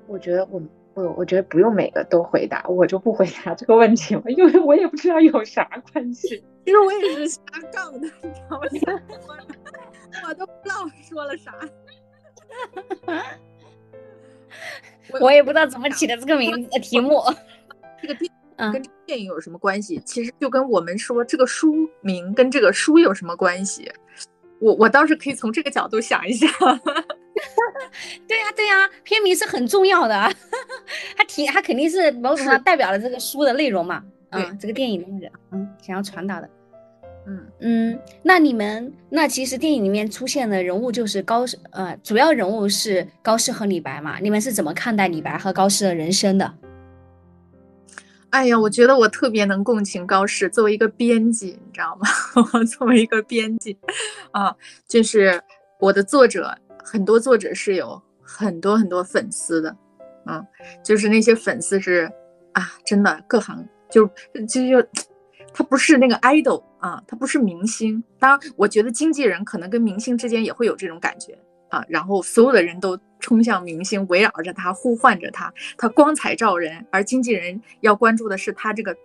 Speaker 3: 我觉得我我我觉得不用每个都回答，我就不回答这个问题了，因为我也不知道有啥关系。
Speaker 2: 其实我也是瞎杠的，你知道吗？我都不知道我说了啥。
Speaker 1: 我也不知道怎么起的这个名字题目。
Speaker 2: 这个电跟电影有什么关系？其实就跟我们说这个书名跟这个书有什么关系？我我倒是可以从这个角度想一下。
Speaker 1: 对呀对呀，片名是很重要的，它提它肯定是某种上代表了这个书的内容嘛。嗯，这个电影的那个嗯想要传达的。嗯嗯，那你们那其实电影里面出现的人物就是高适，呃，主要人物是高适和李白嘛？你们是怎么看待李白和高适的人生的？
Speaker 2: 哎呀，我觉得我特别能共情高适，作为一个编辑，你知道吗？作为一个编辑，啊，就是我的作者，很多作者是有很多很多粉丝的，嗯，就是那些粉丝是啊，真的各行就就就。他不是那个 idol 啊，他不是明星。当然，我觉得经纪人可能跟明星之间也会有这种感觉啊。然后所有的人都冲向明星，围绕着他，呼唤着他，他光彩照人。而经纪人要关注的是他这个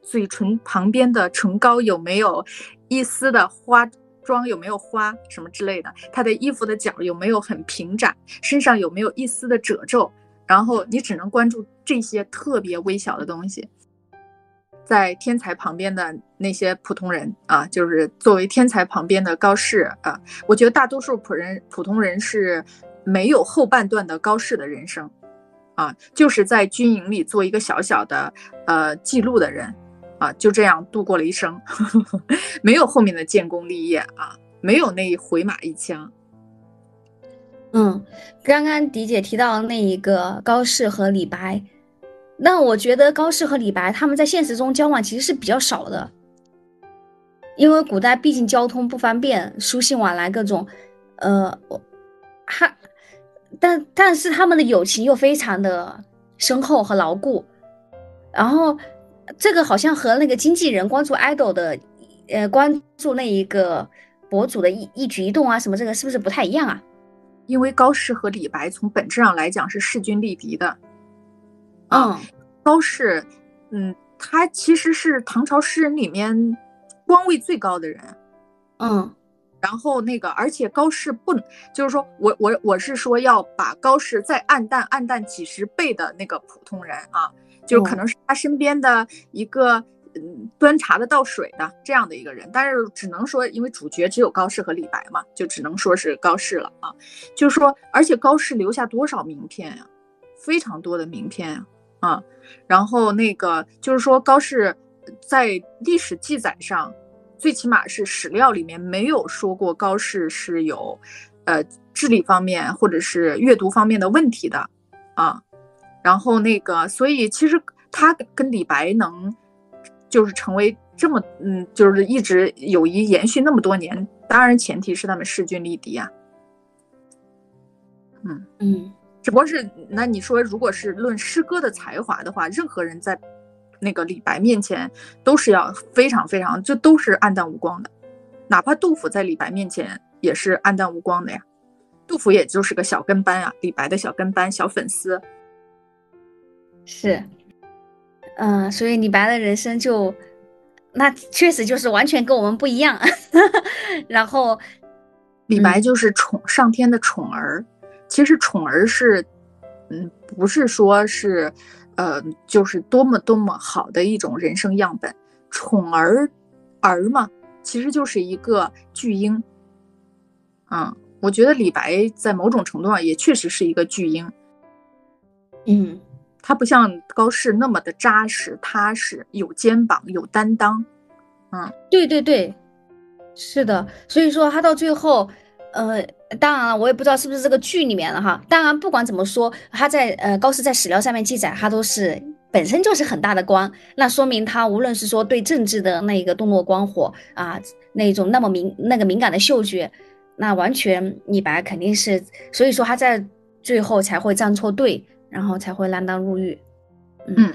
Speaker 2: 嘴唇旁边的唇膏有没有一丝的花妆，有没有花什么之类的。他的衣服的角有没有很平展，身上有没有一丝的褶皱。然后你只能关注这些特别微小的东西。在天才旁边的那些普通人啊，就是作为天才旁边的高适啊，我觉得大多数普人普通人是没有后半段的高适的人生，啊，就是在军营里做一个小小的呃记录的人，啊，就这样度过了一生，没有后面的建功立业啊，没有那一回马一枪。
Speaker 1: 嗯，刚刚迪姐提到那一个高适和李白。那我觉得高适和李白他们在现实中交往其实是比较少的，因为古代毕竟交通不方便，书信往来各种，呃，我还，但但是他们的友情又非常的深厚和牢固，然后这个好像和那个经纪人关注 idol 的，呃，关注那一个博主的一一举一动啊什么，这个是不是不太一样啊？
Speaker 2: 因为高适和李白从本质上来讲是势均力敌的。嗯，高适，嗯，他其实是唐朝诗人里面官位最高的人，
Speaker 1: 嗯，
Speaker 2: 然后那个，而且高适不，就是说我我我是说要把高适再暗淡暗淡几十倍的那个普通人啊，就可能是他身边的一个嗯端茶的倒水的这样的一个人，但是只能说因为主角只有高适和李白嘛，就只能说是高适了啊，就是说，而且高适留下多少名片呀，非常多的名片呀。啊，啊然后那个就是说，高适在历史记载上，最起码是史料里面没有说过高适是有，呃，智力方面或者是阅读方面的问题的啊。然后那个，所以其实他跟李白能就是成为这么，嗯，就是一直友谊延续那么多年，当然前提是他们势均力敌啊。嗯嗯。只不过是，那你说，如果是论诗歌的才华的话，任何人在那个李白面前都是要非常非常，就都是暗淡无光的。哪怕杜甫在李白面前也是暗淡无光的呀。杜甫也就是个小跟班啊，李白的小跟班、小粉丝。
Speaker 1: 是，嗯，所以李白的人生就那确实就是完全跟我们不一样。然后
Speaker 2: 李白就是宠上天的宠儿，其实宠儿是，嗯，不是说是，呃，就是多么多么好的一种人生样本。宠儿儿嘛，其实就是一个巨婴。嗯，我觉得李白在某种程度上也确实是一个巨婴。
Speaker 1: 嗯。
Speaker 2: 他不像高适那么的扎实踏实，有肩膀有担当，嗯，
Speaker 1: 对对对，是的，所以说他到最后，呃，当然了，我也不知道是不是这个剧里面了哈。当然，不管怎么说，他在呃高适在史料上面记载，他都是本身就是很大的官，那说明他无论是说对政治的那个洞若观火啊，那种那么敏那个敏感的嗅觉，那完全李白肯定是，所以说他在最后才会站错队。然后才会锒铛入狱，嗯，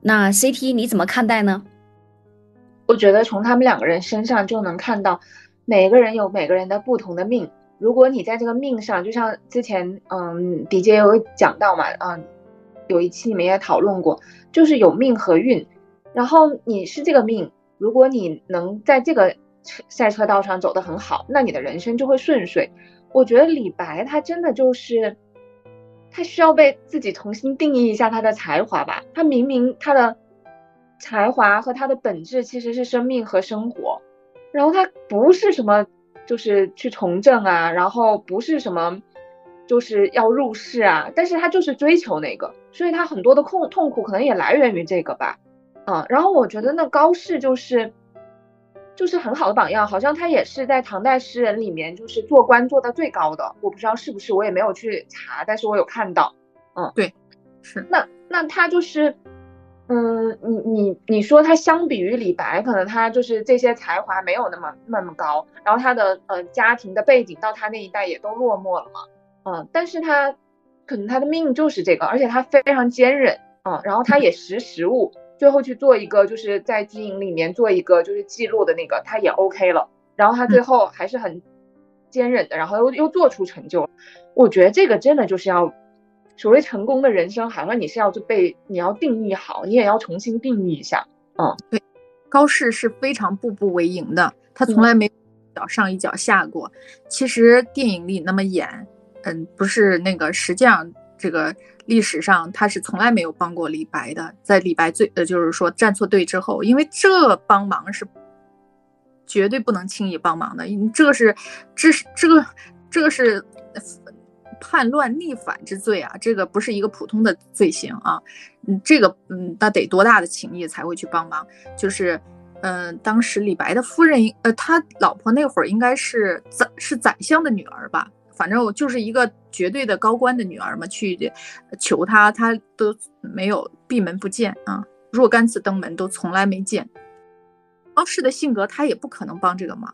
Speaker 1: 那 CT 你怎么看待呢？
Speaker 3: 我觉得从他们两个人身上就能看到，每个人有每个人的不同的命。如果你在这个命上，就像之前嗯，迪姐有讲到嘛，嗯，有一期你们也讨论过，就是有命和运。然后你是这个命，如果你能在这个赛车道上走得很好，那你的人生就会顺遂。我觉得李白他真的就是。他需要被自己重新定义一下他的才华吧。他明明他的才华和他的本质其实是生命和生活，然后他不是什么就是去从政啊，然后不是什么就是要入世啊，但是他就是追求那个，所以他很多的痛痛苦可能也来源于这个吧。嗯，然后我觉得那高适就是。就是很好的榜样，好像他也是在唐代诗人里面，就是做官做到最高的。我不知道是不是，我也没有去查，但是我有看到。
Speaker 2: 嗯，对，是。
Speaker 3: 那那他就是，嗯，你你你说他相比于李白，可能他就是这些才华没有那么那么高，然后他的呃家庭的背景到他那一代也都落寞了嘛。嗯，但是他可能他的命就是这个，而且他非常坚韧。嗯，然后他也识时务。最后去做一个，就是在经营里面做一个就是记录的那个，他也 OK 了。然后他最后还是很坚韧的，然后又又做出成就。我觉得这个真的就是要所谓成功的人生，好像你是要就被你要定义好，你也要重新定义一下。嗯，
Speaker 2: 对，高适是非常步步为营的，他从来没一脚上一脚下过。其实电影里那么演，嗯，不是那个，实际上这个。历史上他是从来没有帮过李白的，在李白最呃就是说站错队之后，因为这帮忙是绝对不能轻易帮忙的，这个是这是这个这个是叛乱逆反之罪啊，这个不是一个普通的罪行啊，嗯，这个嗯那得多大的情谊才会去帮忙？就是嗯，当时李白的夫人呃他老婆那会儿应该是宰是宰相的女儿吧。反正我就是一个绝对的高官的女儿嘛，去求他，他都没有闭门不见啊，若干次登门都从来没见。高适的性格，他也不可能帮这个忙。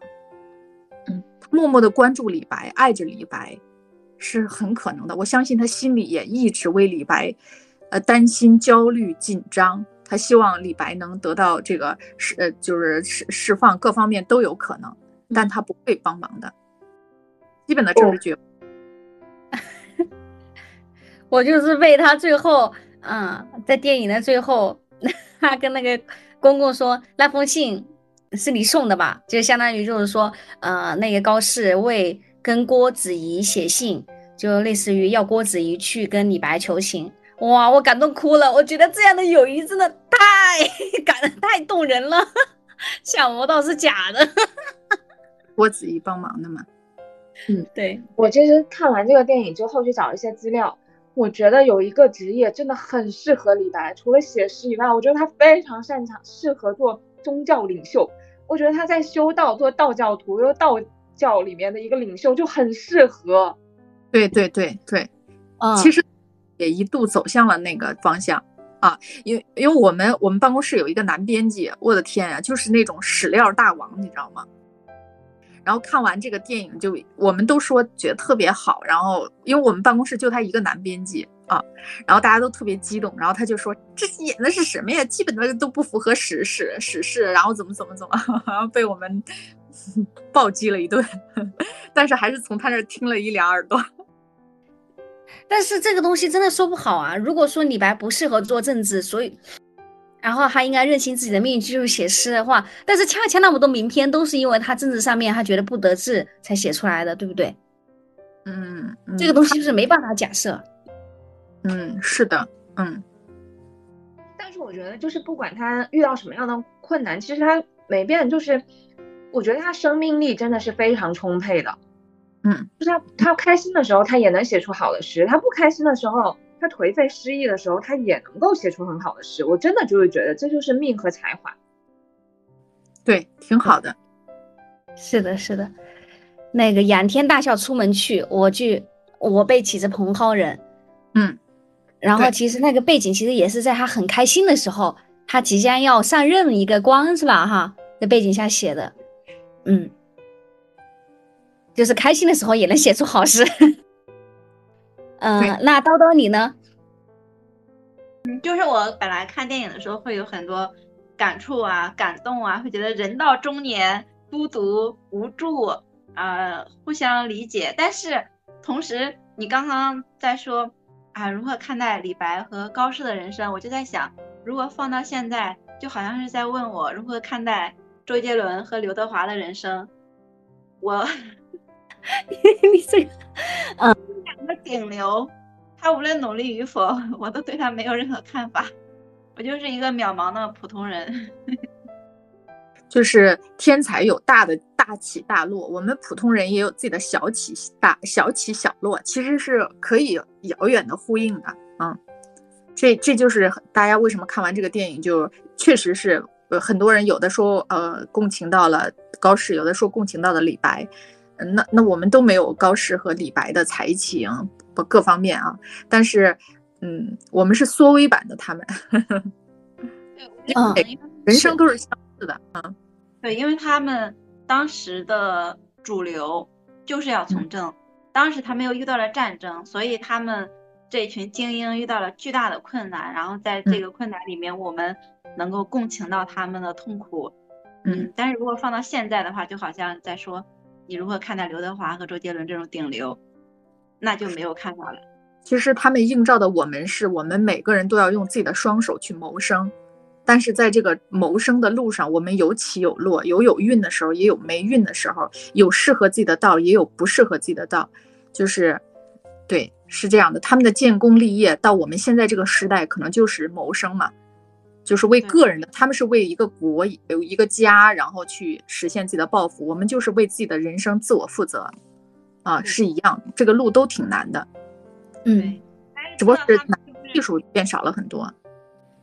Speaker 2: 嗯，默默的关注李白，爱着李白，是很可能的。我相信他心里也一直为李白，呃，担心、焦虑、紧张。他希望李白能得到这个释，呃，就是释释放，各方面都有可能，但他不会帮忙的。基本的政治觉悟，
Speaker 1: 我就是为他最后，嗯，在电影的最后，他跟那个公公说那封信是你送的吧？就相当于就是说，呃，那个高适为跟郭子仪写信，就类似于要郭子仪去跟李白求情。哇，我感动哭了！我觉得这样的友谊真的太 感太动人了，想不到是假的。
Speaker 2: 郭子仪帮忙的嘛。
Speaker 1: 嗯，对
Speaker 3: 我其实看完这个电影之后去找一些资料，我觉得有一个职业真的很适合李白，除了写诗以外，我觉得他非常擅长，适合做宗教领袖。我觉得他在修道做道教徒，又道教里面的一个领袖就很适合。
Speaker 2: 对对对对，嗯，其实也一度走向了那个方向啊，因为因为我们我们办公室有一个男编辑，我的天呀，就是那种史料大王，你知道吗？然后看完这个电影，就我们都说觉得特别好。然后因为我们办公室就他一个男编辑啊，然后大家都特别激动。然后他就说：“这演的是什么呀？基本的都不符合史史史事。”然后怎么怎么怎么，然后 被我们 暴击了一顿。但是还是从他那儿听了一两耳朵。
Speaker 1: 但是这个东西真的说不好啊。如果说李白不适合做政治，所以然后他应该认清自己的命运，继续写诗的话，但是恰恰那么多名篇都是因为他政治上面他觉得不得志才写出来的，对不对？
Speaker 2: 嗯，
Speaker 1: 这个东西是没办法假设。
Speaker 2: 嗯，是的，嗯。
Speaker 3: 但是我觉得，就是不管他遇到什么样的困难，其实他每遍就是，我觉得他生命力真的是非常充沛的。
Speaker 2: 嗯，
Speaker 3: 就是他他开心的时候，他也能写出好的诗；他不开心的时候。他颓废失意的时候，他也能够写出很好的诗。我真的就是觉得这就是命和才华，
Speaker 2: 对，挺好的。
Speaker 1: 是的，是的。那个仰天大笑出门去，我去，我辈岂是蓬蒿人。
Speaker 2: 嗯。
Speaker 1: 然后其实那个背景其实也是在他很开心的时候，他即将要上任一个官是吧？哈，在背景下写的。嗯。就是开心的时候也能写出好诗。嗯，那叨叨你呢？
Speaker 4: 嗯，就是我本来看电影的时候会有很多感触啊、感动啊，会觉得人到中年孤独无助，呃，互相理解。但是同时，你刚刚在说啊，如何看待李白和高适的人生？我就在想，如果放到现在，就好像是在问我如何看待周杰伦和刘德华的人生。我，
Speaker 1: 你这个，嗯。
Speaker 4: 两个顶流，他无论努力与否，我都对他没有任何看法。我就是一个渺茫的普通人。
Speaker 2: 就是天才有大的大起大落，我们普通人也有自己的小起大小起小落，其实是可以遥远的呼应的。嗯，这这就是大家为什么看完这个电影，就确实是呃很多人有的说呃共情到了高适，有的说共情到了李白。那那我们都没有高适和李白的才情，不各方面啊。但是，嗯，我们是缩微版的他们。
Speaker 4: 嗯，
Speaker 2: 人生都是相似的啊。
Speaker 4: 对，因为他们当时的主流就是要从政，当时他们又遇到了战争，所以他们这群精英遇到了巨大的困难。然后在这个困难里面，我们能够共情到他们的痛苦。嗯，但是如果放到现在的话，就好像在说。你如何看待刘德华和周杰伦这种顶流？那就没有看法了。
Speaker 2: 其实他们映照的我们是，我们每个人都要用自己的双手去谋生，但是在这个谋生的路上，我们有起有落，有有运的时候，也有没运的时候，有适合自己的道，也有不适合自己的道，就是，对，是这样的。他们的建功立业到我们现在这个时代，可能就是谋生嘛。就是为个人的，他们是为一个国有一个家，然后去实现自己的抱负。我们就是为自己的人生自我负责，啊，是一样，这个路都挺难的，
Speaker 1: 嗯，
Speaker 2: 只不过是技术变少了很多。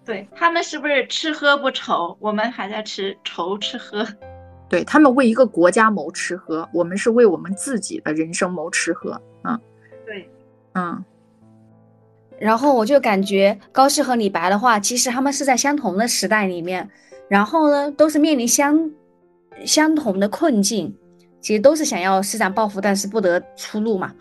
Speaker 4: 对他们是不是吃喝不愁？我们还在吃愁吃喝。
Speaker 2: 对他们为一个国家谋吃喝，我们是为我们自己的人生谋吃喝。嗯，
Speaker 4: 对，
Speaker 2: 嗯。
Speaker 1: 然后我就感觉高适和李白的话，其实他们是在相同的时代里面，然后呢，都是面临相相同的困境，其实都是想要施展抱负，但是不得出路嘛。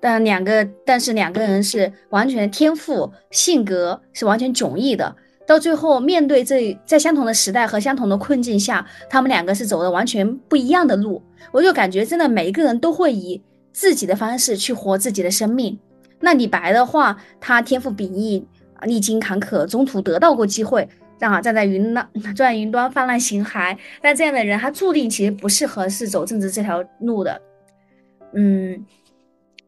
Speaker 1: 但两个，但是两个人是完全天赋、性格是完全迥异的。到最后面对这在相同的时代和相同的困境下，他们两个是走的完全不一样的路。我就感觉真的每一个人都会以自己的方式去活自己的生命。那李白的话，他天赋秉异，历经坎坷，中途得到过机会，让啊站在云那 站在云端泛滥形骸。但这样的人，他注定其实不适合是走政治这条路的。嗯，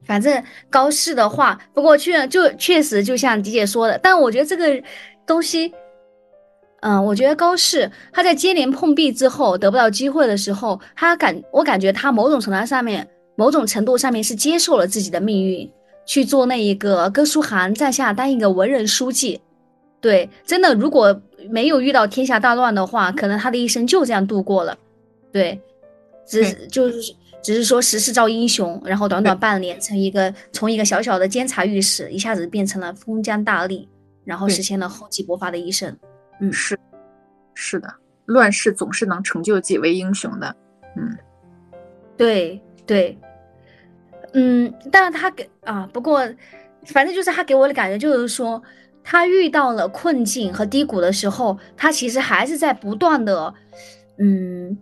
Speaker 1: 反正高适的话，不过确就确实就像迪姐说的，但我觉得这个东西，嗯，我觉得高适他在接连碰壁之后得不到机会的时候，他感我感觉他某种程度上面，某种程度上面是接受了自己的命运。去做那一个哥舒翰在下当一个文人书记，对，真的如果没有遇到天下大乱的话，可能他的一生就这样度过了。对，只就是只是说时势造英雄，然后短短半年，从一个从一个小小的监察御史，一下子变成了封疆大吏，然后实现了厚积薄发的一生。嗯，
Speaker 2: 是是的，乱世总是能成就几位英雄的。嗯，
Speaker 1: 对对。嗯，但是他给啊，不过，反正就是他给我的感觉就是说，他遇到了困境和低谷的时候，他其实还是在不断的，嗯，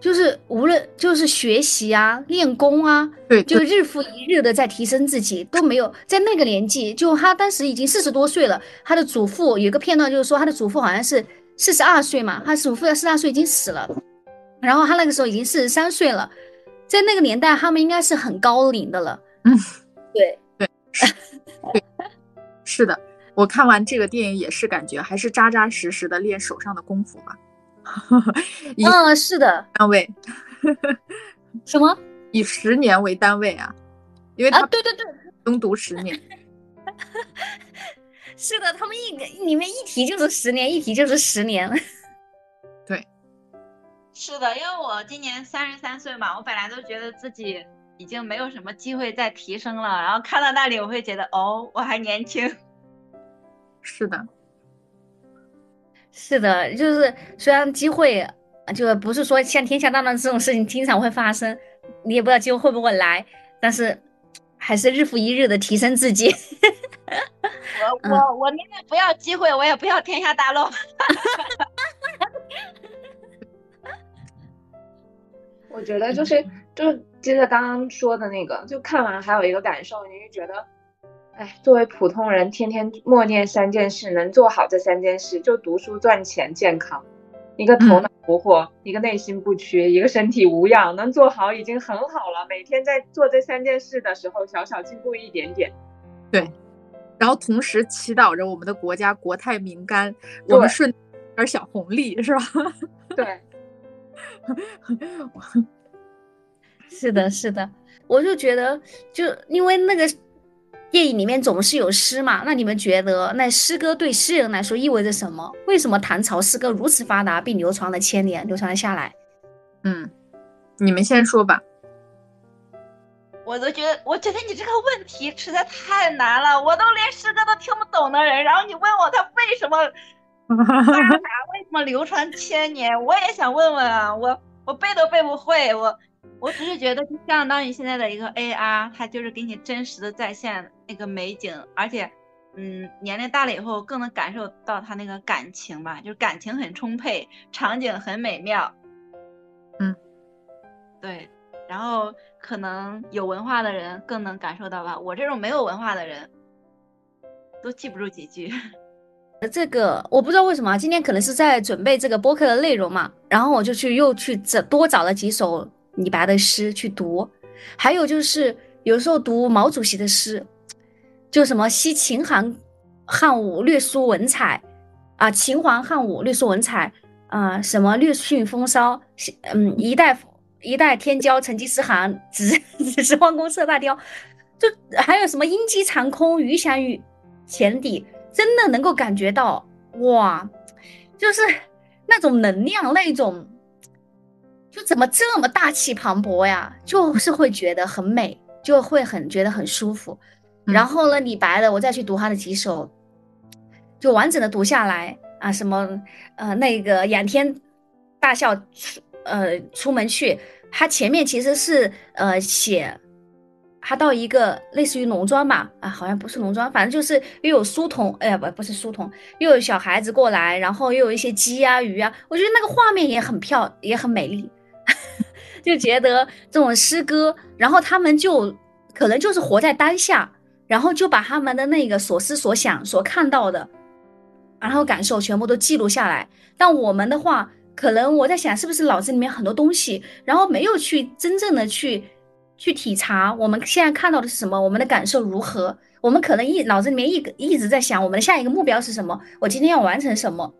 Speaker 1: 就是无论就是学习啊、练功啊，
Speaker 2: 对，
Speaker 1: 就日复一日的在提升自己，都没有在那个年纪，就他当时已经四十多岁了。他的祖父有个片段，就是说他的祖父好像是四十二岁嘛，他祖父要四十二岁已经死了，然后他那个时候已经四十三岁了，在那个年代他们应该是很高龄的了。
Speaker 2: 嗯，
Speaker 1: 对
Speaker 2: 对，对，是的。我看完这个电影也是感觉还是扎扎实实的练手上的功夫吧。
Speaker 1: 嗯，是的，
Speaker 2: 单位
Speaker 1: 什么？
Speaker 2: 以十年为单位啊？因为他
Speaker 1: 对对对，
Speaker 2: 攻读十年。
Speaker 1: 是的，他们一个里面一提就是十年，一提就是十年。
Speaker 2: 对，
Speaker 4: 是的，因为我今年三十三岁嘛，我本来都觉得自己已经没有什么机会再提升了，然后看到那里，我会觉得哦，我还年轻。
Speaker 2: 是的。
Speaker 1: 是的，就是虽然机会，就不是说像天下大乱这种事情经常会发生，你也不知道机会会不会来，但是还是日复一日的提升自己。
Speaker 4: 我我我宁愿不要机会，我也不要天下大乱。
Speaker 3: 我觉得就是，就接着刚刚说的那个，就看完还有一个感受，你就觉得。哎，作为普通人，天天默念三件事，能做好这三件事，就读书、赚钱、健康，一个头脑活活，一个内心不屈，一个身体无恙，能做好已经很好了。每天在做这三件事的时候，小小进步一点点，
Speaker 2: 对。然后同时祈祷着我们的国家国泰民安，我们顺点小红利，是吧？
Speaker 3: 对。
Speaker 1: 是的，是的，我就觉得，就因为那个。电影里面总是有诗嘛？那你们觉得那诗歌对诗人来说意味着什么？为什么唐朝诗歌如此发达并流传了千年，流传了下来？
Speaker 2: 嗯，你们先说吧。
Speaker 4: 我都觉得，我觉得你这个问题实在太难了。我都连诗歌都听不懂的人，然后你问我他为什么发达，么流传千年？我也想问问啊，我我背都背不会，我。我只是觉得，就相当于现在的一个 AR，它就是给你真实的再现那个美景，而且，嗯，年龄大了以后更能感受到它那个感情吧，就是感情很充沛，场景很美妙，
Speaker 2: 嗯，
Speaker 4: 对，然后可能有文化的人更能感受到吧，我这种没有文化的人，都记不住几句。
Speaker 1: 这个我不知道为什么，今天可能是在准备这个播客的内容嘛，然后我就去又去找多找了几首。李白的诗去读，还有就是有时候读毛主席的诗，就什么惜秦汉汉武略输文采啊，秦皇汉武略输文采啊，什么略逊风骚，嗯，一代一代天骄成吉思汗，只只是弯弓射大雕，就还有什么鹰击长空，鱼翔于浅底，真的能够感觉到哇，就是那种能量，那种。就怎么这么大气磅礴呀？就是会觉得很美，就会很觉得很舒服。然后呢，李白的我再去读他的几首，就完整的读下来啊，什么呃那个仰天大笑出呃出门去，他前面其实是呃写他到一个类似于农庄吧啊，好像不是农庄，反正就是又有书童，哎呀不不是书童，又有小孩子过来，然后又有一些鸡啊鱼啊，我觉得那个画面也很漂也很美丽。就觉得这种诗歌，然后他们就可能就是活在当下，然后就把他们的那个所思所想、所看到的，然后感受全部都记录下来。但我们的话，可能我在想，是不是脑子里面很多东西，然后没有去真正的去去体察我们现在看到的是什么，我们的感受如何？我们可能一脑子里面一一直在想，我们的下一个目标是什么？我今天要完成什么？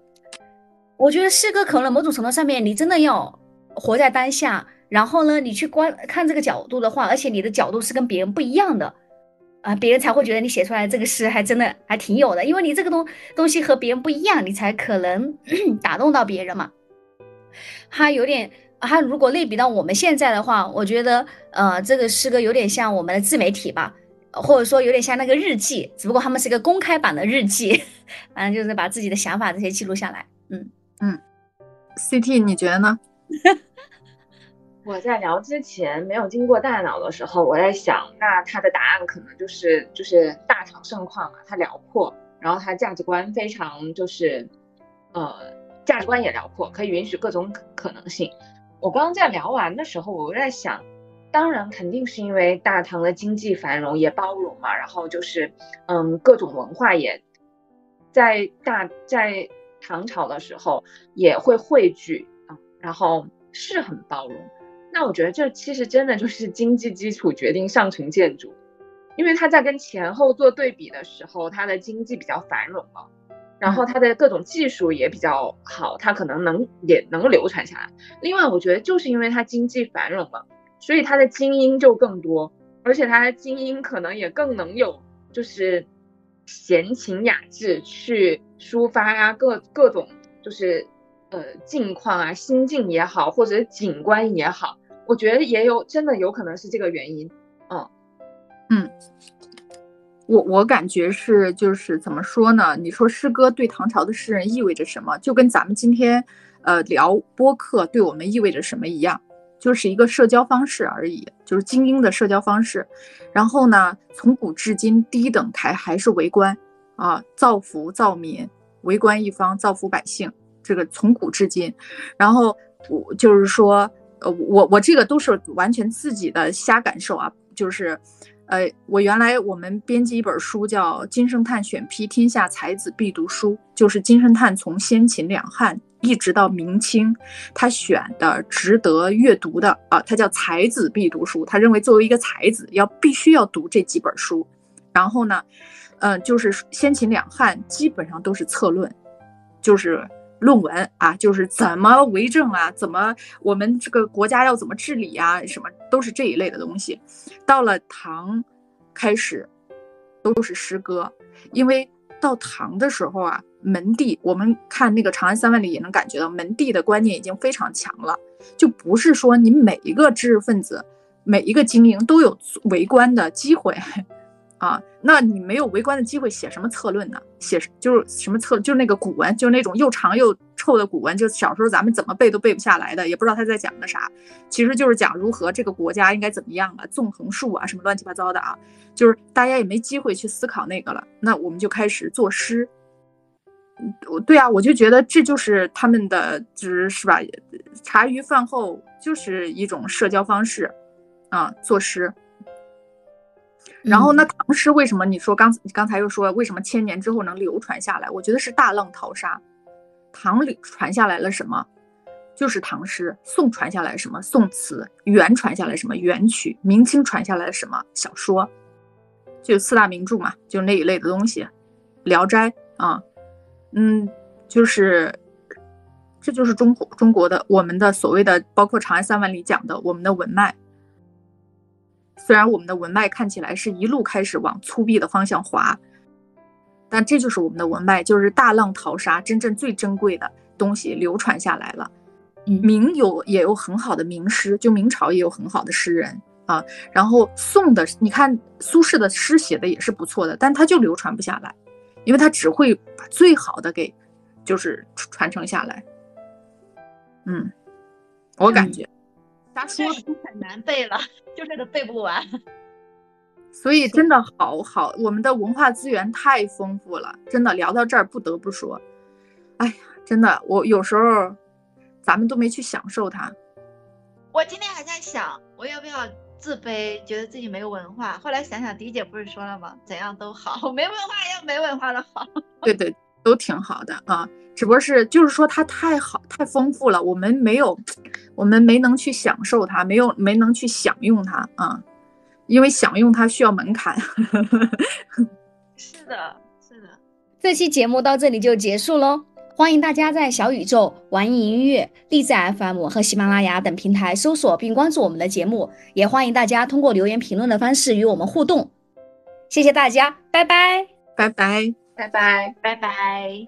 Speaker 1: 我觉得诗歌可能某种程度上面，你真的要活在当下。然后呢，你去观看这个角度的话，而且你的角度是跟别人不一样的，啊，别人才会觉得你写出来这个诗还真的还挺有的，因为你这个东东西和别人不一样，你才可能 打动到别人嘛。他有点，他如果类比到我们现在的话，我觉得，呃，这个诗歌有点像我们的自媒体吧，或者说有点像那个日记，只不过他们是一个公开版的日记，反正就是把自己的想法这些记录下来。嗯
Speaker 2: 嗯，CT 你觉得呢？
Speaker 3: 我在聊之前没有经过大脑的时候，我在想，那他的答案可能就是就是大场盛况嘛，他辽阔，然后他价值观非常就是，呃，价值观也辽阔，可以允许各种可能性。我刚刚在聊完的时候，我在想，当然肯定是因为大唐的经济繁荣也包容嘛，然后就是嗯各种文化也在大在唐朝的时候也会汇聚啊，然后是很包容。那我觉得这其实真的就是经济基础决定上层建筑，因为它在跟前后做对比的时候，它的经济比较繁荣了。然后它的各种技术也比较好，它可能能也能流传下来。另外，我觉得就是因为它经济繁荣嘛，所以它的精英就更多，而且它的精英可能也更能有就是闲情雅致去抒发啊各各种就是呃境况啊心境也好，或者景观也好，我觉得也有真的有可能是这个原因。嗯
Speaker 2: 嗯。我我感觉是，就是怎么说呢？你说诗歌对唐朝的诗人意味着什么？就跟咱们今天，呃，聊播客对我们意味着什么一样，就是一个社交方式而已，就是精英的社交方式。然后呢，从古至今，低等台还是为官啊，造福造民，为官一方，造福百姓。这个从古至今，然后我就是说，呃，我我这个都是完全自己的瞎感受啊，就是。呃，我原来我们编辑一本书叫《金圣叹选批天下才子必读书》，就是金圣叹从先秦两汉一直到明清，他选的值得阅读的啊，他叫才子必读书。他认为作为一个才子，要必须要读这几本书。然后呢，嗯，就是先秦两汉基本上都是策论，就是。论文啊，就是怎么为政啊，怎么我们这个国家要怎么治理啊，什么都是这一类的东西。到了唐，开始都是诗歌，因为到唐的时候啊，门第，我们看那个《长安三万里》也能感觉到门第的观念已经非常强了，就不是说你每一个知识分子、每一个精英都有为官的机会。啊，那你没有围观的机会，写什么策论呢？写就是什么策，就是那个古文，就是那种又长又臭的古文，就小时候咱们怎么背都背不下来的，也不知道他在讲的啥。其实就是讲如何这个国家应该怎么样啊，纵横术啊，什么乱七八糟的啊，就是大家也没机会去思考那个了。那我们就开始作诗。嗯，对啊，我就觉得这就是他们的，就是是吧？茶余饭后就是一种社交方式啊，作诗。然后那唐诗为什么你说刚刚才又说为什么千年之后能流传下来？我觉得是大浪淘沙，唐里传下来了什么？就是唐诗。宋传下来什么？宋词。元传下来什么？元曲。明清传下来的什么？小说。就四大名著嘛，就那一类的东西。聊斋啊，嗯，就是这就是中国中国的我们的所谓的，包括《长安三万里》讲的我们的文脉。虽然我们的文脉看起来是一路开始往粗鄙的方向滑，但这就是我们的文脉，就是大浪淘沙，真正最珍贵的东西流传下来了。明有也有很好的名诗，就明朝也有很好的诗人啊。然后宋的，你看苏轼的诗写的也是不错的，但他就流传不下来，因为他只会把最好的给就是传承下来。嗯，我感觉。
Speaker 4: 说很难背了，就这个背不完。
Speaker 2: 所以真的好好，我们的文化资源太丰富了，真的聊到这儿不得不说，哎呀，真的，我有时候咱们都没去享受它。
Speaker 4: 我今天还在想，我要不要自卑，觉得自己没有文化。后来想想，迪姐不是说了吗？怎样都好，没文化要没文化的好。
Speaker 2: 对对，都挺好的啊。只不过是，就是说它太好、太丰富了，我们没有，我们没能去享受它，没有没能去享用它啊，因为享用它需要门槛。
Speaker 4: 是的，是的。
Speaker 1: 这期节目到这里就结束喽，欢迎大家在小宇宙、网易音乐、荔枝 FM 和喜马拉雅等平台搜索并关注我们的节目，也欢迎大家通过留言评论的方式与我们互动。谢谢大家，拜拜，
Speaker 2: 拜拜，
Speaker 3: 拜拜，
Speaker 4: 拜拜。